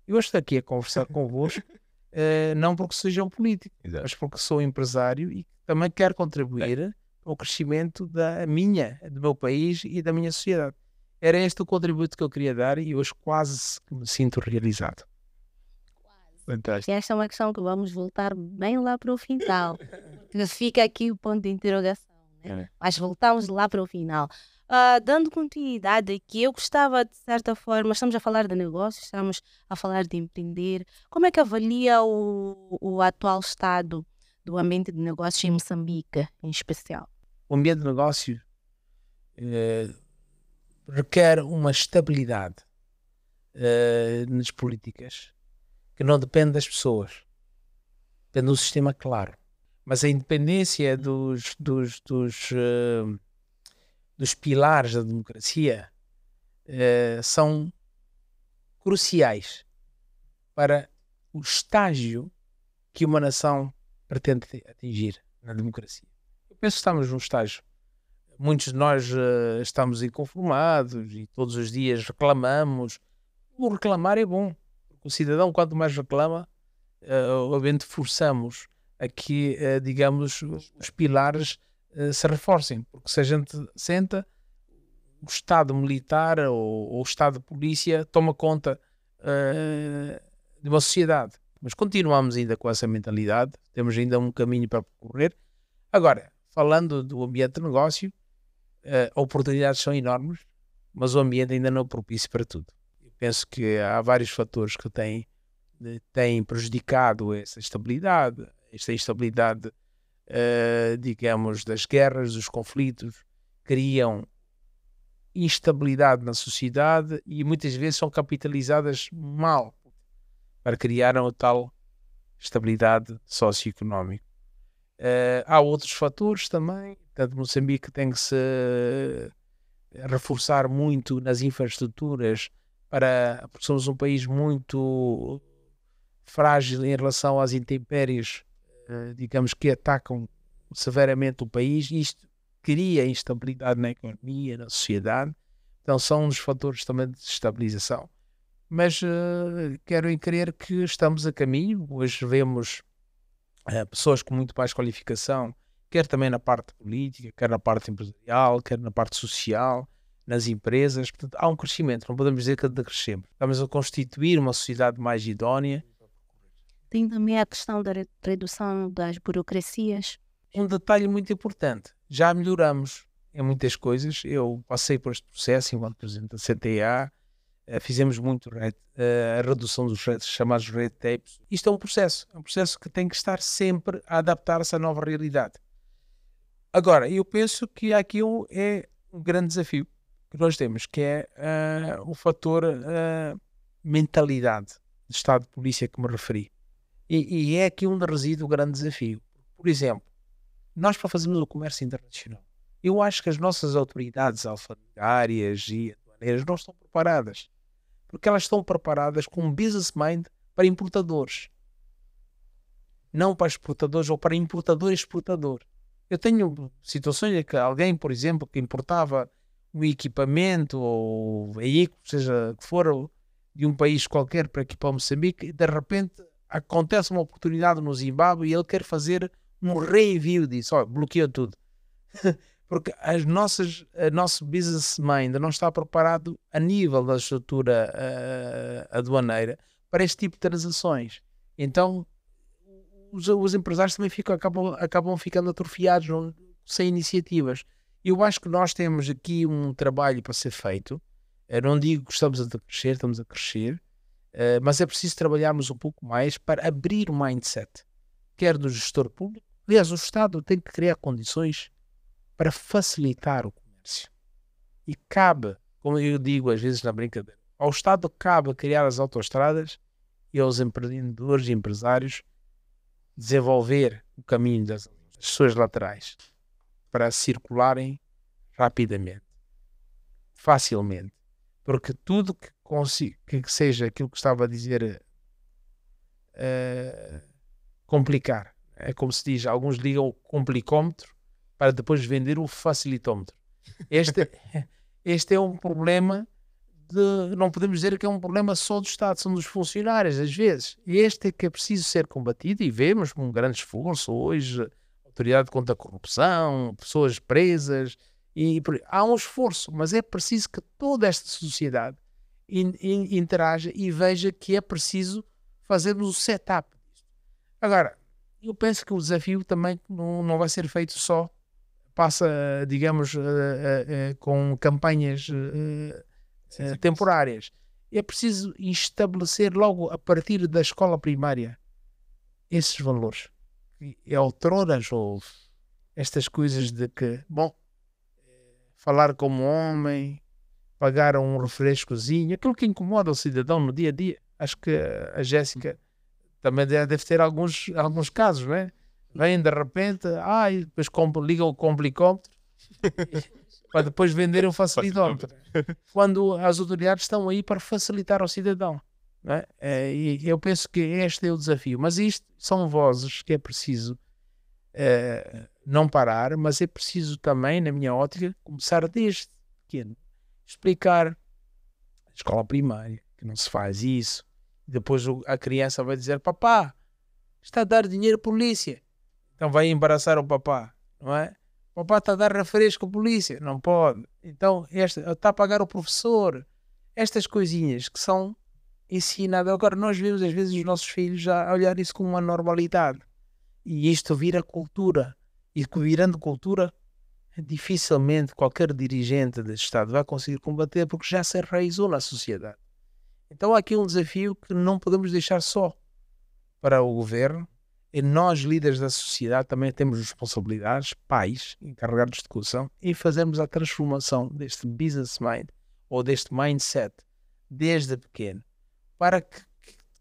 E hoje estou aqui a conversar (laughs) convosco, uh, não porque seja um político, Exato. mas porque sou empresário e também quero contribuir é. para o crescimento da minha, do meu país e da minha sociedade. Era este o contributo que eu queria dar e hoje quase me sinto realizado. Fantástico. Esta é uma questão que vamos voltar bem lá para o final. Fica aqui o ponto de interrogação. Né? É. Mas voltamos lá para o final. Uh, dando continuidade aqui, eu gostava, de certa forma, estamos a falar de negócios, estamos a falar de empreender. Como é que avalia o, o atual estado do ambiente de negócios em Moçambique, em especial? O ambiente de negócio eh, requer uma estabilidade eh, nas políticas que não depende das pessoas, depende do sistema claro. Mas a independência dos, dos, dos, uh, dos pilares da democracia uh, são cruciais para o estágio que uma nação pretende atingir na democracia. Eu penso que estamos num estágio. Muitos de nós uh, estamos inconformados e todos os dias reclamamos. O reclamar é bom. O cidadão, quanto mais reclama, uh, obviamente forçamos a que, uh, digamos, os pilares uh, se reforcem. Porque se a gente senta, o Estado militar ou, ou o Estado de polícia toma conta de uma sociedade. Mas continuamos ainda com essa mentalidade, temos ainda um caminho para percorrer. Agora, falando do ambiente de negócio, uh, oportunidades são enormes, mas o ambiente ainda não é propício para tudo. Penso que há vários fatores que têm, têm prejudicado essa estabilidade, esta instabilidade, uh, digamos, das guerras, dos conflitos, criam instabilidade na sociedade e muitas vezes são capitalizadas mal para criar a tal estabilidade socioeconómica. Uh, há outros fatores também, tanto Moçambique tem que se reforçar muito nas infraestruturas para porque somos um país muito frágil em relação às intempéries, uh, digamos que atacam severamente o país. Isto cria instabilidade na economia, na sociedade. Então são dos fatores também de estabilização mas uh, quero crer que estamos a caminho. Hoje vemos uh, pessoas com muito mais qualificação, quer também na parte política, quer na parte empresarial, quer na parte social, nas empresas. Portanto, há um crescimento, não podemos dizer que crescemos. Estamos a constituir uma sociedade mais idónea. Tem também a questão da redução das burocracias. Um detalhe muito importante: já melhoramos em muitas coisas. Eu passei por este processo enquanto presidente da CTA eh, fizemos muito uh, a redução dos red, chamados red tapes. Isto é um processo, é um processo que tem que estar sempre a adaptar-se à nova realidade. Agora, eu penso que aqui um, é um grande desafio que nós temos, que é uh, o fator uh, mentalidade de Estado de Polícia que me referi. E, e é aqui onde reside o grande desafio. Por exemplo, nós para fazermos o comércio internacional, eu acho que as nossas autoridades alfandegárias e aduaneiras não estão preparadas porque elas estão preparadas com um business mind para importadores, não para exportadores ou para importador e exportador. Eu tenho situações em que alguém, por exemplo, que importava um equipamento ou veículo, seja que for, de um país qualquer para aqui para Moçambique, e de repente acontece uma oportunidade no Zimbábue e ele quer fazer um reenvio disso. Olha, bloqueou tudo. (laughs) porque as nossas, a nosso business mind não está preparado a nível da estrutura uh, aduaneira para este tipo de transações. Então, os, os empresários também ficam, acabam, acabam ficando atrofiados sem iniciativas. Eu acho que nós temos aqui um trabalho para ser feito. Eu não digo que estamos a crescer, estamos a crescer, uh, mas é preciso trabalharmos um pouco mais para abrir o mindset, quer do gestor público. Aliás, o Estado tem que criar condições para facilitar o comércio. E cabe, como eu digo às vezes na brincadeira, ao Estado cabe criar as autoestradas e aos empreendedores e empresários desenvolver o caminho das, das suas laterais para circularem rapidamente, facilmente. Porque tudo que, que seja aquilo que estava a dizer uh, complicar, é como se diz, alguns ligam o complicómetro para depois vender o facilitómetro. Este, (laughs) este é um problema de, não podemos dizer que é um problema só do Estado, são dos funcionários, às vezes. Este é que é preciso ser combatido e vemos um grande esforço hoje, autoridade contra a corrupção, pessoas presas, e, há um esforço, mas é preciso que toda esta sociedade in, in, interaja e veja que é preciso fazermos o setup. Agora, eu penso que o desafio também não, não vai ser feito só passa, digamos, uh, uh, com campanhas sim, sim, temporárias. Sim. É preciso estabelecer logo a partir da escola primária esses valores. E outroras houve estas coisas de que, bom, falar como homem, pagar um refrescozinho, aquilo que incomoda o cidadão no dia a dia. Acho que a Jéssica também deve ter alguns, alguns casos, não é? vêm de repente, ah, e depois ligam o complicómetro (laughs) para depois venderem o facilitómetro. Quando as autoridades estão aí para facilitar ao cidadão. É? É, e eu penso que este é o desafio. Mas isto são vozes que é preciso é, não parar, mas é preciso também, na minha ótica, começar desde pequeno. Explicar escola primária, que não se faz isso. Depois a criança vai dizer: Papá, está a dar dinheiro à polícia. Então vai embaraçar o papá, não é? O papá está a dar refresco à polícia. Não pode. Então esta, está a pagar o professor. Estas coisinhas que são ensinadas. Agora, nós vemos às vezes os nossos filhos já olhar isso como uma normalidade. E isto vira cultura. E virando cultura, dificilmente qualquer dirigente de Estado vai conseguir combater porque já se enraizou na sociedade. Então há aqui um desafio que não podemos deixar só para o governo. E nós, líderes da sociedade, também temos responsabilidades, pais, encarregados de educação, em fazermos a transformação deste business mind ou deste mindset desde pequeno para que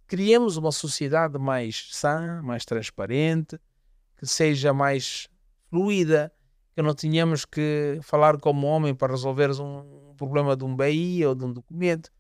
criemos uma sociedade mais sã, mais transparente, que seja mais fluida, que não tenhamos que falar como homem para resolveres um problema de um BI ou de um documento.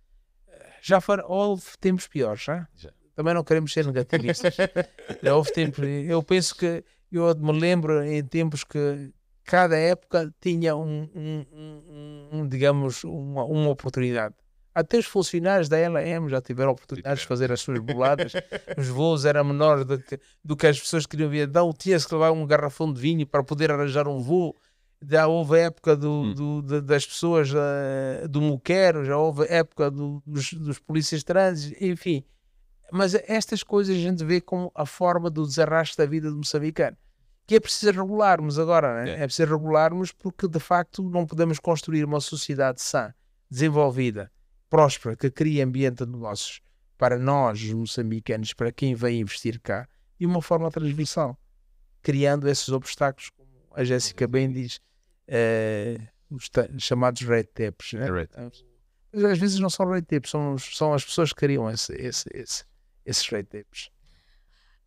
Já houve tempos piores, já? já. Também não queremos ser negativistas. (laughs) já houve tempos. Eu penso que eu me lembro em tempos que cada época tinha um, um, um, um digamos, uma, uma oportunidade. Até os funcionários da LM já tiveram oportunidades de fazer as suas boladas. (laughs) Os voos eram menores do que, do que as pessoas queriam. Então tinha-se que levar um garrafão de vinho para poder arranjar um voo. Já houve a época do, hum. do, de, das pessoas uh, do Muquero, já houve a época do, dos, dos polícias trans, enfim. Mas estas coisas a gente vê como a forma do desarrasto da vida do moçambicano. Que é preciso regularmos agora, né? é. é preciso regularmos porque de facto não podemos construir uma sociedade sã, desenvolvida, próspera, que cria ambiente de negócios para nós, os moçambicanos, para quem vem investir cá, de uma forma transversal, criando esses obstáculos, como a Jéssica bem diz, eh, os chamados red tapes. Né? Mas às vezes não são red tapes, são, são as pessoas que criam esse, esse, esse, esses red tapes.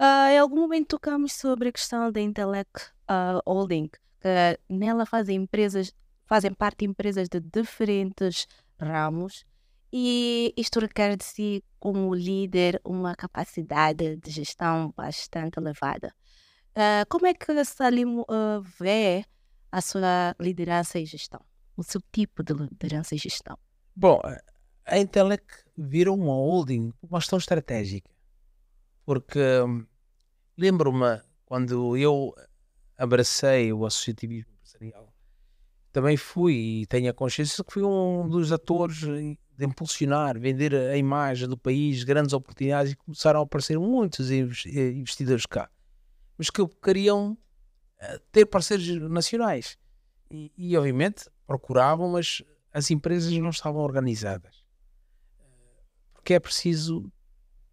Uh, em algum momento tocamos sobre a questão da Intellect uh, Holding, que nela fazem empresas, fazem parte empresas de diferentes ramos e isto requer de si, como líder, uma capacidade de gestão bastante elevada. Uh, como é que Salim uh, vê a sua liderança e gestão? O seu tipo de liderança e gestão? Bom, a Intelec virou uma holding, uma gestão estratégica. Porque hum, lembro-me quando eu abracei o associativismo empresarial, também fui e tenho a consciência que fui um dos atores de impulsionar, vender a imagem do país, grandes oportunidades e começaram a aparecer muitos eh, investidores cá, mas que queriam eh, ter parceiros nacionais. E, e obviamente procuravam, mas as empresas não estavam organizadas. Porque é preciso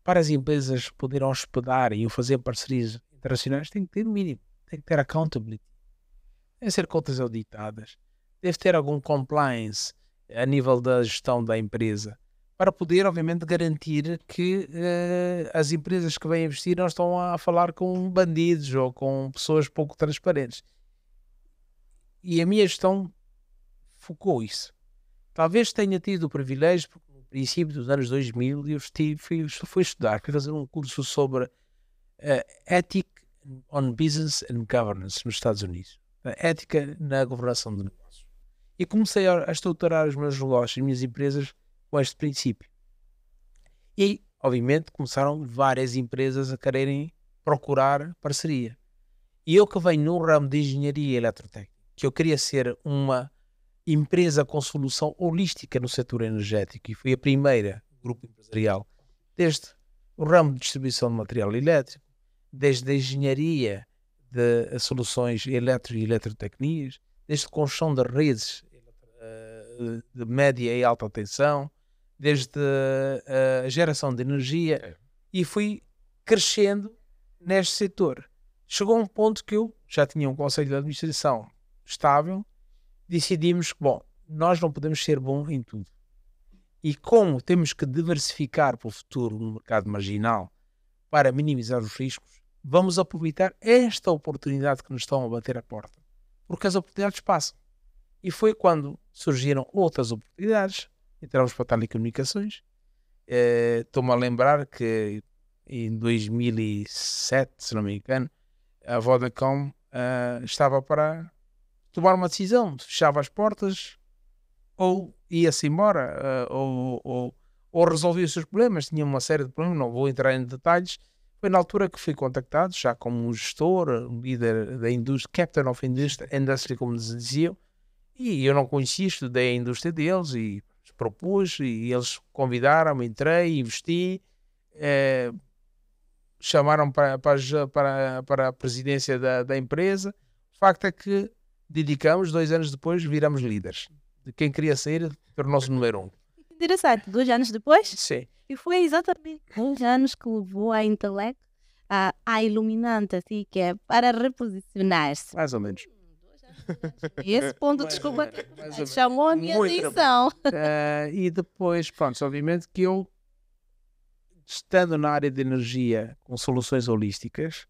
para as empresas poderem hospedar e fazer parcerias internacionais tem que ter o mínimo, tem que ter accountability, tem que ser contas auditadas, deve ter algum compliance a nível da gestão da empresa, para poder, obviamente, garantir que uh, as empresas que vêm investir não estão a falar com bandidos ou com pessoas pouco transparentes. E a minha gestão focou isso. Talvez tenha tido o privilégio, porque no princípio dos anos 2000 eu estive, fui, fui estudar, fui fazer um curso sobre uh, Ethic on Business and Governance nos Estados Unidos. ética na governação de negócios. E comecei a, estruturar os meus negócios, as minhas empresas, com este princípio. E, obviamente, começaram várias empresas a quererem procurar parceria. E eu que venho no ramo de engenharia eletrotécnica, que eu queria ser uma empresa com solução holística no setor energético e fui a primeira grupo empresarial, desde o ramo de distribuição de material elétrico, desde a engenharia de soluções eletro e eletrotecnias, desde a construção de redes de média e alta tensão, desde a geração de energia, é. e fui crescendo neste setor. Chegou um ponto que eu já tinha um conselho de administração estável, decidimos que, bom, nós não podemos ser bons em tudo. E como temos que diversificar para o futuro no mercado marginal para minimizar os riscos, vamos aproveitar esta oportunidade que nos estão a bater a porta. Porque as oportunidades passam. E foi quando surgiram outras oportunidades, entramos para telecomunicações, Estou-me a lembrar que em 2007, se não me engano, a Vodacom uh, estava para tomar uma decisão, fechava as portas ou ia-se embora, uh, ou, ou, ou, resolvia os seus problemas. Tinha uma série de problemas, não vou entrar em detalhes. Foi na altura que fui contactado, já como um gestor, um líder da indústria, Captain of Industry, industry como diziam, e eu não conhecia, estudei a indústria deles e propus, e eles convidaram-me, entrei, investi. Eh, chamaram para, para, para, para a presidência da, da empresa. O facto é que dedicamos, dois anos depois, viramos líderes. De quem queria sair, tornou-se número um. Interessante, dois anos depois? Sim. E foi exatamente dois anos que levou a Intellect a, a Iluminante, assim, que é para reposicionar-se. Mais ou menos. (laughs) Esse ponto, desculpa, chamou a minha atenção. Uh, (laughs) e depois, pronto, obviamente que eu estando na área de energia com soluções holísticas,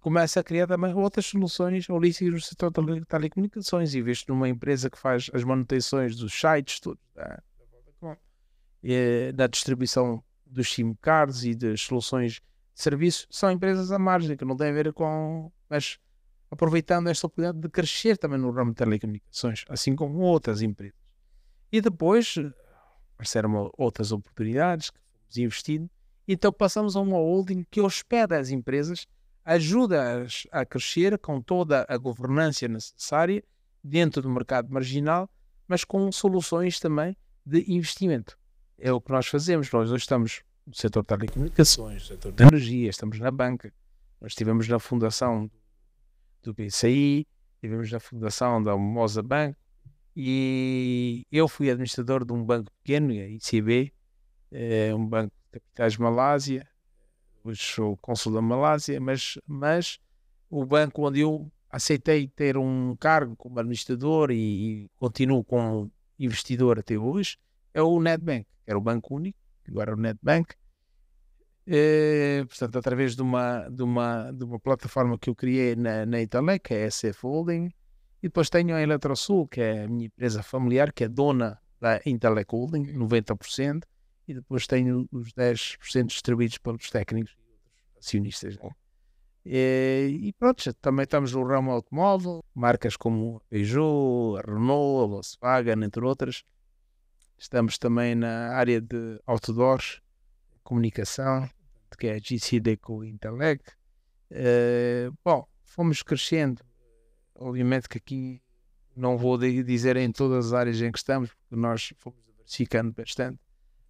começa a criar também outras soluções holísticas no setor de telecomunicações. E visto numa empresa que faz as manutenções dos sites todos da, Vodacom, da distribuição dos SIM cards e das soluções de serviço, são empresas à margem, que não têm a ver com. Mas aproveitando esta oportunidade de crescer também no ramo de telecomunicações, assim como outras empresas. E depois apareceram outras oportunidades que fomos investindo então passamos a uma holding que hospeda as empresas, ajuda-as a crescer com toda a governança necessária dentro do mercado marginal, mas com soluções também de investimento. É o que nós fazemos. Nós hoje estamos no setor de telecomunicações, no setor de energia, estamos na banca. Nós estivemos na fundação do BCI, estivemos na fundação da Mosa Bank e eu fui administrador de um banco pequeno, a ICB, é um banco capitais Malásia, hoje sou cônsul da Malásia, mas, mas o banco onde eu aceitei ter um cargo como administrador e, e continuo como investidor até hoje é o Netbank, que era o banco único, agora é o Netbank. É, portanto, através de uma, de, uma, de uma plataforma que eu criei na, na Italé, que é a SF Holding, e depois tenho a Eletrosul, que é a minha empresa familiar, que é dona da Intelec Holding, 90%, e depois tenho os 10% distribuídos pelos técnicos e outros acionistas. Né? E, e, pronto, também estamos no ramo automóvel, marcas como a Peugeot, a Renault, a Volkswagen, entre outras. Estamos também na área de outdoors, comunicação, que é a GC Deco Intellect. Uh, bom, fomos crescendo. Obviamente que aqui não vou dizer em todas as áreas em que estamos, porque nós fomos diversificando bastante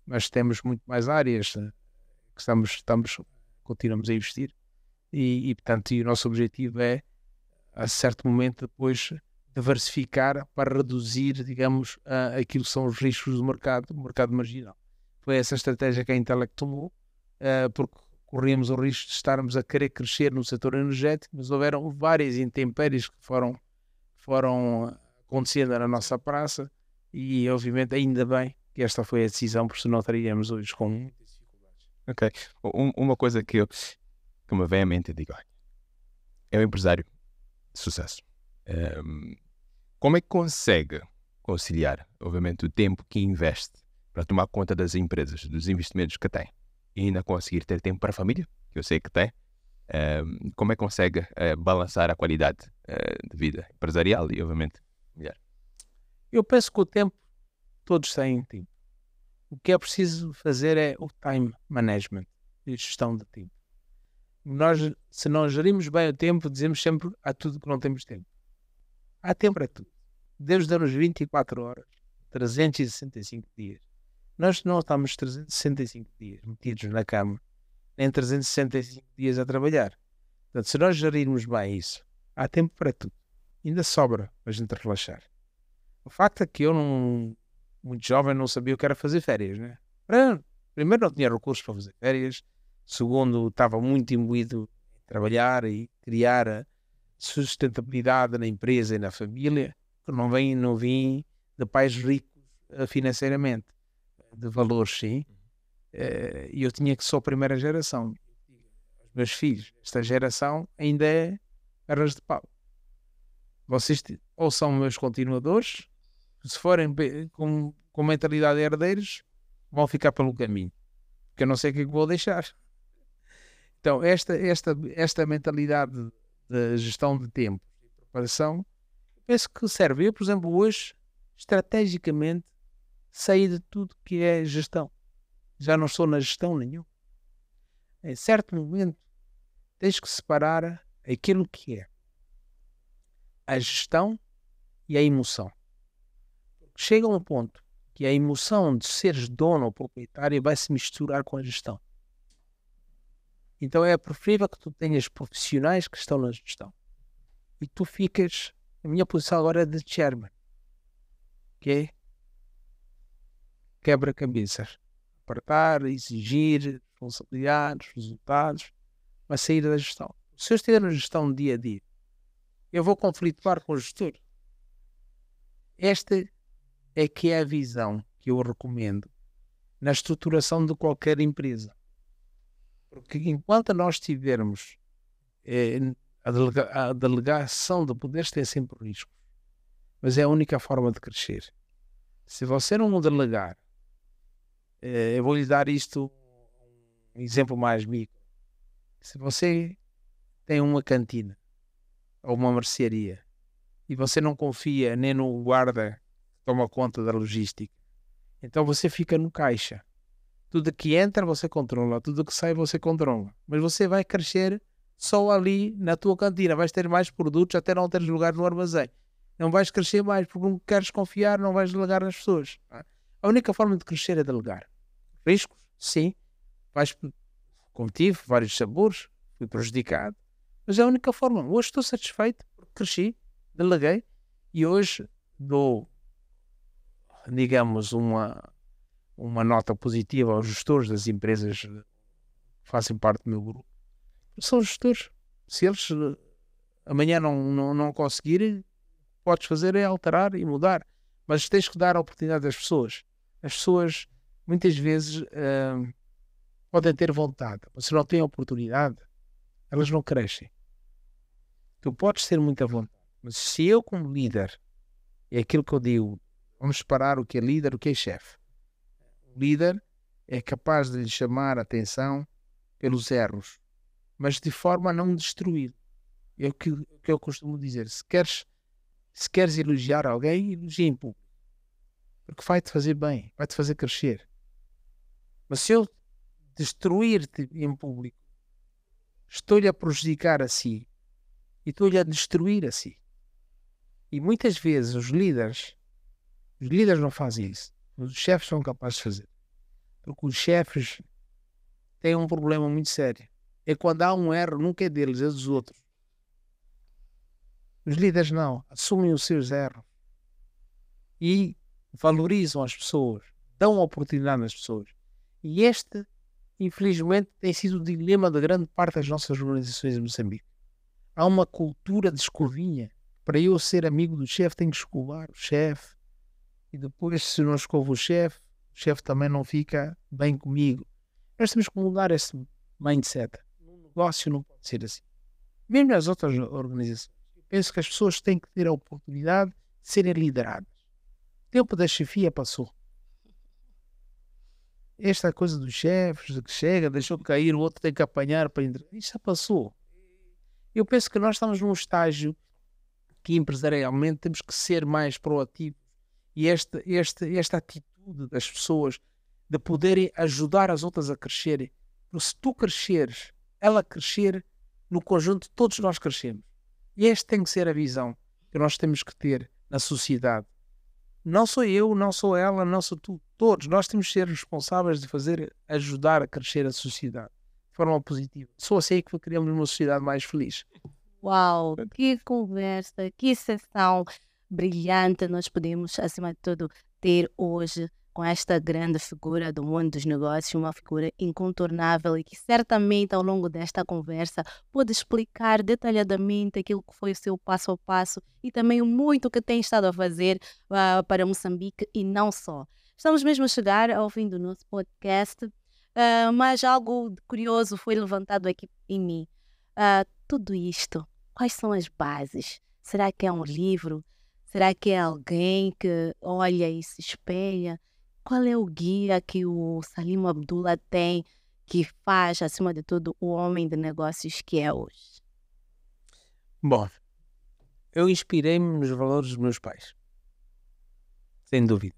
mas temos muito mais áreas eh, que estamos, estamos continuamos a investir e, e portanto e o nosso objetivo é a certo momento depois diversificar para reduzir digamos aquilo que são os riscos do mercado do mercado marginal foi essa estratégia que a Intelec tomou uh, porque corríamos o risco de estarmos a querer crescer no setor energético mas houveram várias intempéries que foram foram acontecendo na nossa praça e obviamente ainda bem que esta foi a decisão, porque senão estaríamos hoje com muitas dificuldades. Ok. Um, uma coisa que, eu, que me vem à mente, digo, é um empresário de sucesso. Um, como é que consegue conciliar, obviamente, o tempo que investe para tomar conta das empresas, dos investimentos que tem, e ainda conseguir ter tempo para a família, que eu sei que tem, um, como é que consegue uh, balançar a qualidade uh, de vida empresarial e, obviamente, mulher? Eu penso que o tempo todos têm tempo. O que é preciso fazer é o time management, a gestão de tempo. Nós, se não gerimos bem o tempo, dizemos sempre há tudo que não temos tempo. Há tempo para tudo. Deus dá-nos 24 horas, 365 dias. Nós não estamos 365 dias metidos na cama, nem 365 dias a trabalhar. Portanto, se nós gerirmos bem isso, há tempo para tudo. Ainda sobra para a gente relaxar. O facto é que eu não muito jovem, não sabia o que era fazer férias, né? Primeiro, não tinha recursos para fazer férias. Segundo, estava muito imbuído em trabalhar e criar sustentabilidade na empresa e na família, que não vem, não vim de pais ricos eh, financeiramente, de valores, sim. Eh, e eu tinha que ser a primeira geração. Os meus filhos, esta geração ainda é arras de pau. Vocês ou são meus continuadores, se forem com, com mentalidade de herdeiros, vão ficar pelo caminho. porque eu não sei o que, é que vou deixar. Então, esta, esta, esta mentalidade de gestão de tempo e preparação, penso que serve. Eu, por exemplo, hoje, estrategicamente, saí de tudo que é gestão. Já não estou na gestão nenhuma. Em certo momento, tens que separar aquilo que é a gestão e a emoção. Chega um ponto que a emoção de seres dono ou proprietário vai se misturar com a gestão. Então é preferível que tu tenhas profissionais que estão na gestão e tu ficas. A minha posição agora é de chairman, é quebra-cabeças. Apertar, exigir responsabilidades, resultados, mas sair da gestão. Se eu estiver na gestão dia a dia, eu vou conflituar com o gestor. Esta é que é a visão que eu recomendo na estruturação de qualquer empresa. Porque enquanto nós tivermos eh, a, delega a, delegação de poderes, tem sempre riscos. Mas é a única forma de crescer. Se você não delegar, eh, eu vou lhe dar isto um exemplo mais micro. Se você tem uma cantina ou uma mercearia e você não confia nem no guarda que toma conta da logística, então você fica no caixa. Tudo que entra você controla, tudo que sai você controla. Mas você vai crescer só ali na tua cantina. Vais ter mais produtos até não teres lugar no armazém. Não vais crescer mais porque não queres confiar, não vais delegar nas pessoas. A única forma de crescer é delegar. Riscos? Sim. Vais, como tive, vários sabores, fui prejudicado. Mas é a única forma. Hoje estou satisfeito porque cresci, deleguei e hoje dou, digamos, uma uma nota positiva aos gestores das empresas que fazem parte do meu grupo. São gestores. Se eles eh, amanhã não, não, não conseguirem, podes fazer é alterar e mudar. Mas tens que dar a oportunidade às pessoas. As pessoas, muitas vezes, uh, podem ter vontade, mas se não têm oportunidade, elas não crescem. Tu podes ter muita vontade, mas se eu, como líder, é aquilo que eu digo, vamos separar o que é líder, o que é chefe líder é capaz de lhe chamar a atenção pelos erros, mas de forma a não destruir. É o que, que eu costumo dizer. Se queres, se queres elogiar alguém, elogia em público. Porque vai-te fazer bem, vai-te fazer crescer. Mas se eu destruir-te em público, estou-lhe a prejudicar a si e estou-lhe a destruir a si. E muitas vezes os líderes, os líderes não fazem isso. Os chefes são capazes de fazer. Porque os chefes têm um problema muito sério. É quando há um erro, nunca é deles, é dos outros. Os líderes não, assumem os seus erros e valorizam as pessoas, dão oportunidade às pessoas. E este, infelizmente, tem sido o dilema da grande parte das nossas organizações em Moçambique. Há uma cultura de escovinha. Para eu ser amigo do chefe, tenho que escovar o chefe, e depois, se não escovo o chefe, o chefe também não fica bem comigo. Nós temos que mudar esse mindset. No negócio não pode ser assim. Mesmo nas outras organizações. Eu penso que as pessoas têm que ter a oportunidade de serem lideradas. O tempo da chefia passou. Esta coisa dos chefes, de que chega, deixou cair, o outro tem que apanhar para entrar. Isso já passou. Eu penso que nós estamos num estágio que empresarialmente temos que ser mais proativos e esta, esta, esta atitude das pessoas de poderem ajudar as outras a crescerem. Porque se tu cresceres, ela crescer, no conjunto todos nós crescemos. E esta tem que ser a visão que nós temos que ter na sociedade. Não sou eu, não sou ela, não sou tu. Todos nós temos que ser responsáveis de fazer, ajudar a crescer a sociedade de forma positiva. Só assim é que criamos uma sociedade mais feliz. Uau, que conversa, que sessão brilhante nós podemos, acima de tudo, ter hoje com esta grande figura do mundo dos negócios, uma figura incontornável e que certamente ao longo desta conversa pode explicar detalhadamente aquilo que foi o seu passo a passo e também o muito que tem estado a fazer uh, para Moçambique e não só. Estamos mesmo a chegar ao fim do nosso podcast, uh, mas algo curioso foi levantado aqui em mim. Uh, tudo isto, quais são as bases? Será que é um livro? Será que é alguém que olha e se espelha? qual é o guia que o Salim Abdullah tem que faz, acima de tudo, o homem de negócios que é hoje? Bom, eu inspirei-me nos valores dos meus pais. Sem dúvida.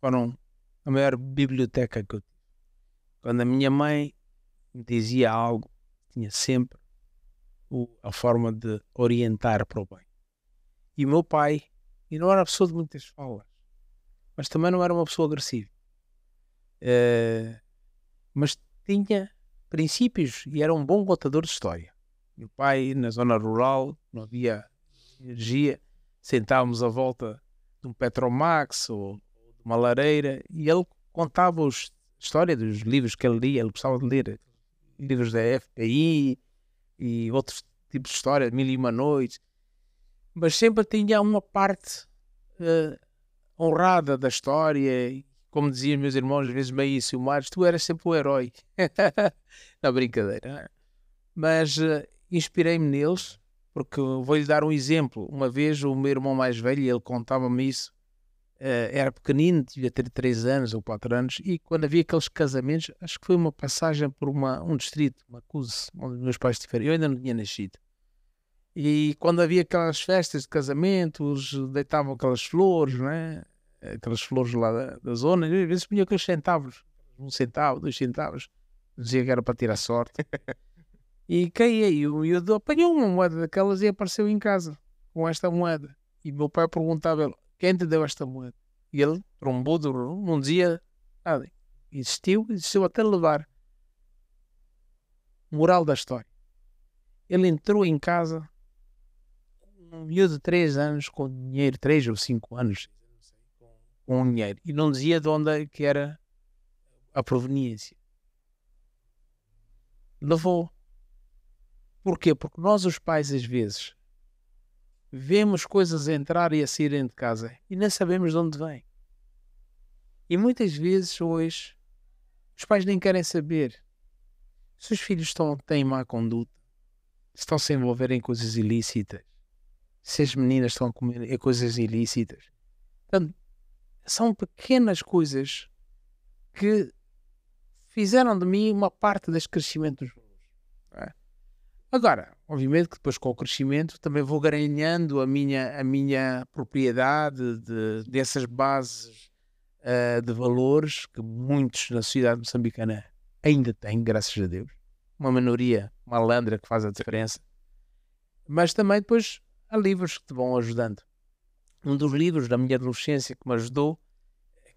Foram a maior biblioteca que eu tive. Quando a minha mãe me dizia algo, tinha sempre a forma de orientar para o bem. E o meu pai, e não era pessoa de muitas falas, mas também não era uma pessoa agressiva. Uh, mas tinha princípios e era um bom contador de história. Meu pai, na zona rural, não havia energia, sentávamos à volta de um Petromax ou de uma lareira e ele contava a história dos livros que ele lia, ele gostava de ler livros da FPI e outros tipos de história, Mil e Uma Noites, mas sempre tinha uma parte uh, honrada da história, como diziam meus irmãos, às vezes meio ciumados, tu eras sempre o herói. (laughs) Na brincadeira. Mas uh, inspirei-me neles, porque vou-lhe dar um exemplo. Uma vez o meu irmão mais velho, ele contava-me isso, uh, era pequenino, devia ter 3 anos ou 4 anos, e quando havia aqueles casamentos, acho que foi uma passagem por uma, um distrito, uma Cuse, onde meus pais estiveram. Eu ainda não tinha nascido. E quando havia aquelas festas de casamentos, deitavam aquelas flores, né? aquelas flores lá da, da zona, e às vezes punha aqueles centavos, um centavo, dois centavos, dizia que era para tirar sorte. (laughs) e caía, e o miúdo apanhou uma moeda daquelas e apareceu em casa com esta moeda. E meu pai perguntava quem te deu esta moeda? E ele trombou, não dizia nada. Insistiu, insistiu até levar. Moral da história. Ele entrou em casa um miúdo de 3 anos com dinheiro, 3 ou 5 anos, com dinheiro, e não dizia de onde é que era a proveniência. Levou. Porquê? Porque nós, os pais, às vezes, vemos coisas a entrar e a saírem de casa e nem sabemos de onde vem. E muitas vezes, hoje, os pais nem querem saber se os filhos estão, têm má conduta, se estão se envolver em coisas ilícitas, se as meninas estão a comer coisas ilícitas. Portanto, são pequenas coisas que fizeram de mim uma parte deste crescimento dos valores. É? Agora, obviamente que depois com o crescimento também vou ganhando a minha, a minha propriedade de, dessas bases uh, de valores que muitos na sociedade moçambicana ainda têm, graças a Deus. Uma minoria malandra que faz a diferença. Mas também depois há livros que te vão ajudando. Um dos livros da minha adolescência que me ajudou,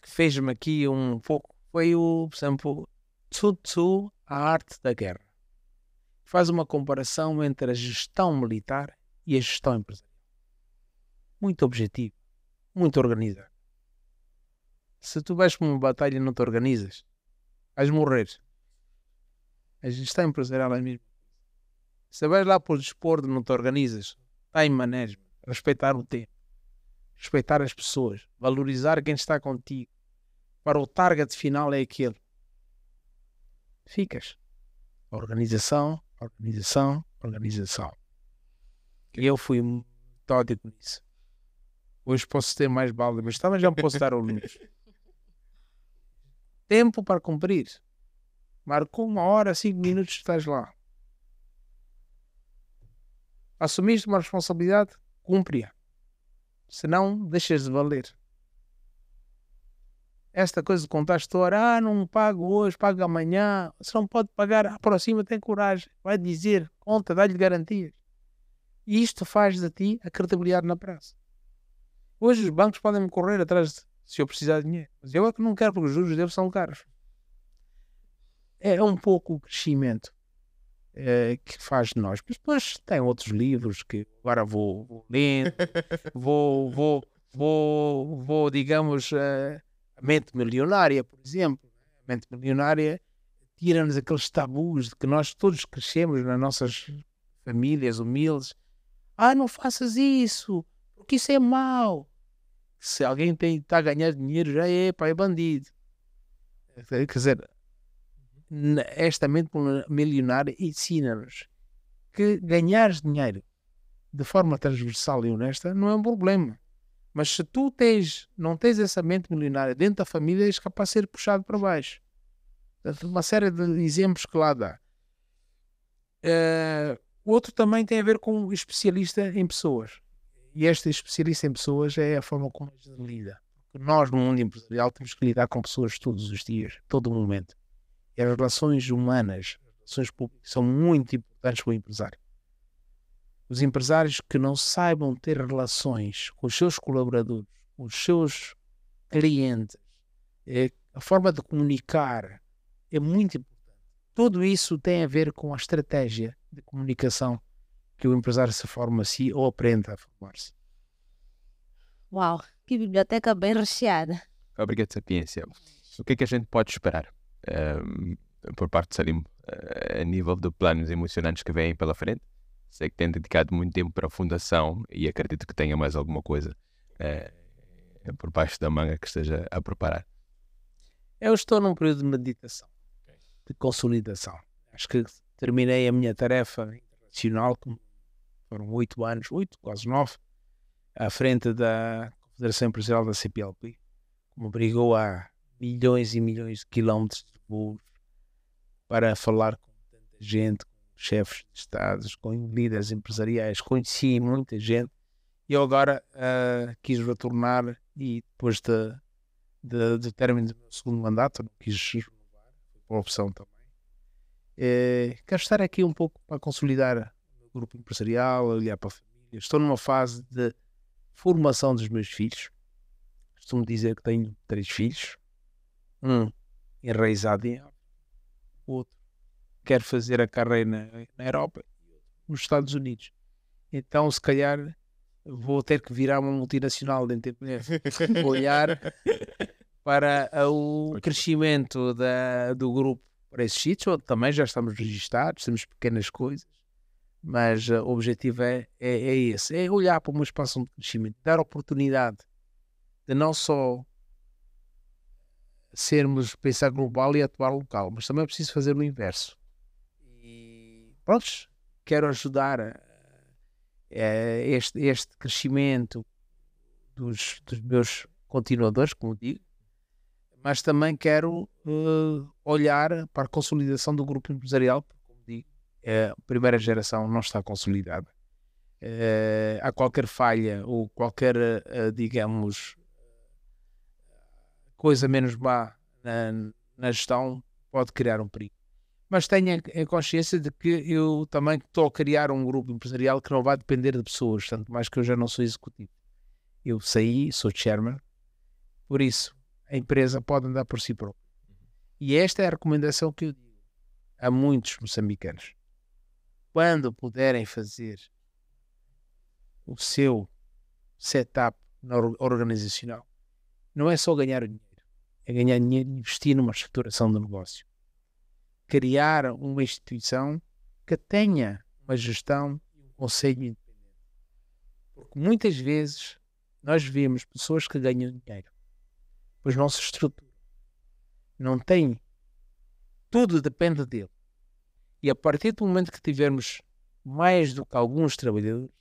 que fez-me aqui um pouco, foi o, por exemplo, Tzu Tzu, A Arte da Guerra. Faz uma comparação entre a gestão militar e a gestão empresarial. Muito objetivo, muito organizado. Se tu vais para uma batalha e não te organizas, vais morrer. A gestão empresarial é mesmo. Se vais lá para o desporto e não te organizas, time management, respeitar o tempo, respeitar as pessoas, valorizar quem está contigo. Para o target final é aquele. Ficas. Organização, organização, organização. E eu fui metódico nisso. Hoje posso ter mais balde, mas também já posso dar o limite. (laughs) Tempo para cumprir. Marcou uma hora, cinco minutos, estás lá. Assumiste uma responsabilidade, cumpre-a. Senão, deixas de valer. Esta coisa de contar história, ah, não pago hoje, pago amanhã. Se não pode pagar, aproxima, tem coragem. Vai dizer, conta, dá-lhe garantias. E isto faz de ti a credibilidade na praça. Hoje os bancos podem me correr atrás de, se eu precisar de dinheiro. Mas eu é que não quero porque os juros deles são caros. É um pouco o crescimento uh, que faz de nós. Mas depois tem outros livros que agora vou, vou lendo, (laughs) vou, vou, vou, vou, digamos, uh, a mente milionária, por exemplo. A mente milionária tira-nos aqueles tabus de que nós todos crescemos nas nossas famílias humildes. Ah, não faças isso, porque isso é mau. Se alguém está a ganhar dinheiro, já é, pá, é bandido. Quer dizer, esta mente milionária ensina-nos que ganhar dinheiro de forma transversal e honesta não é um problema. Mas se tu tens, não tens essa mente milionária dentro da família, és capaz de ser puxado para baixo. Uma série de exemplos que lá dá. Uh, outro também tem a ver com especialista em pessoas. E este especialista em pessoas é a forma como a gente lida. Nós, no mundo empresarial, temos que lidar com pessoas todos os dias, todo momento. E as relações humanas, as relações públicas, são muito importantes para o empresário. Os empresários que não saibam ter relações com os seus colaboradores, com os seus clientes, é, a forma de comunicar é muito importante. Tudo isso tem a ver com a estratégia de comunicação que o empresário se forma a si ou aprende a formar-se. Uau, que biblioteca bem recheada. Obrigado, Sapiência. O que é que a gente pode esperar ehm, por parte de Salim uh, a nível de planos emocionantes que vêm pela frente? Sei que tem dedicado muito tempo para a fundação e acredito que tenha mais alguma coisa uh, por baixo da manga que esteja a preparar. Eu estou num período de meditação, de consolidação. Acho que terminei a minha tarefa internacional, foram oito anos, oito, quase nove, à frente da Confederação Empresarial da CPLP, como obrigou a milhões e milhões de quilómetros de voos para falar com tanta gente, com chefes de Estados, com líderes empresariais, conheci muita gente e eu agora uh, quis retornar e depois de, de, de término do meu segundo mandato, não quis renovar, por opção também, eh, quero estar aqui um pouco para consolidar o grupo empresarial, olhar para a família. Estou numa fase de formação dos meus filhos. Costumo dizer que tenho três filhos. Um enraizado em África. O outro quer fazer a carreira na, Europa e nos Estados Unidos. Então, se calhar, vou ter que virar uma multinacional dentro de (laughs) olhar para o crescimento da, do grupo para esses sítios, onde também já estamos registados, temos pequenas coisas, mas uh, o objetivo é, é, é, esse, é olhar para uma expansão de crescimento, dar oportunidade de não só sermos, pensar global e atuar local, mas também é preciso fazer o inverso. E pronto, quero ajudar a, a este, este crescimento dos, dos meus continuadores, como digo, mas também quero uh, olhar para a consolidação do grupo empresarial, porque, como digo, a primeira geração não está consolidada. Uh, há qualquer falha ou qualquer, uh, digamos, coisa menos má na, na, gestão pode criar um perigo. Mas tenha em consciência de que eu também estou a criar um grupo empresarial que não vai depender de pessoas, tanto mais que eu já não sou executivo. Eu saí, sou chairman, por isso a empresa pode andar por si própria. E esta é a recomendação que eu digo a muitos moçambicanos. Quando puderem fazer o seu setup organizacional, não é só ganhar dinheiro, é ganhar dinheiro e investir numa estruturação do negócio. Criar uma instituição que tenha uma gestão e um conselho independente. Porque muitas vezes nós vemos pessoas que ganham dinheiro pois não se estrutura. Não tem. Tudo depende dele. E a partir do momento que tivermos mais do que alguns trabalhadores,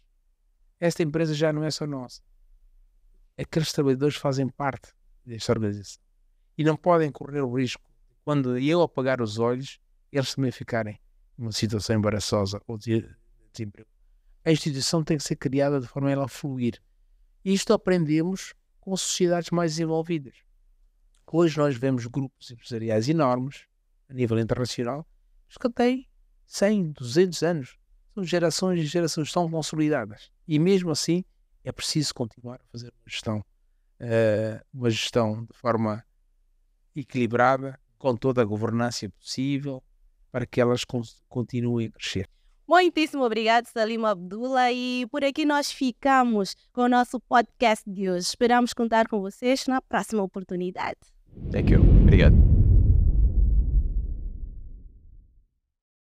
esta empresa já não é só nossa. Aqueles trabalhadores fazem parte desta organização. E não podem correr o risco, quando eu apagar os olhos, eles também ficarem numa situação embaraçosa ou de desemprego. A instituição tem que ser criada de forma a ela fluir. Isto aprendemos com sociedades mais desenvolvidas. Hoje nós vemos grupos empresariais enormes, a nível internacional, que têm 100, 200 anos. São gerações e gerações tão consolidadas. E mesmo assim, é preciso continuar a fazer uma gestão, uh, uma gestão de forma equilibrada, com toda a governança possível, para que elas continuem a crescer. Muitíssimo obrigado, Salim Abdullah. E por aqui nós ficamos com o nosso podcast de hoje. Esperamos contar com vocês na próxima oportunidade. Thank you. Obrigado.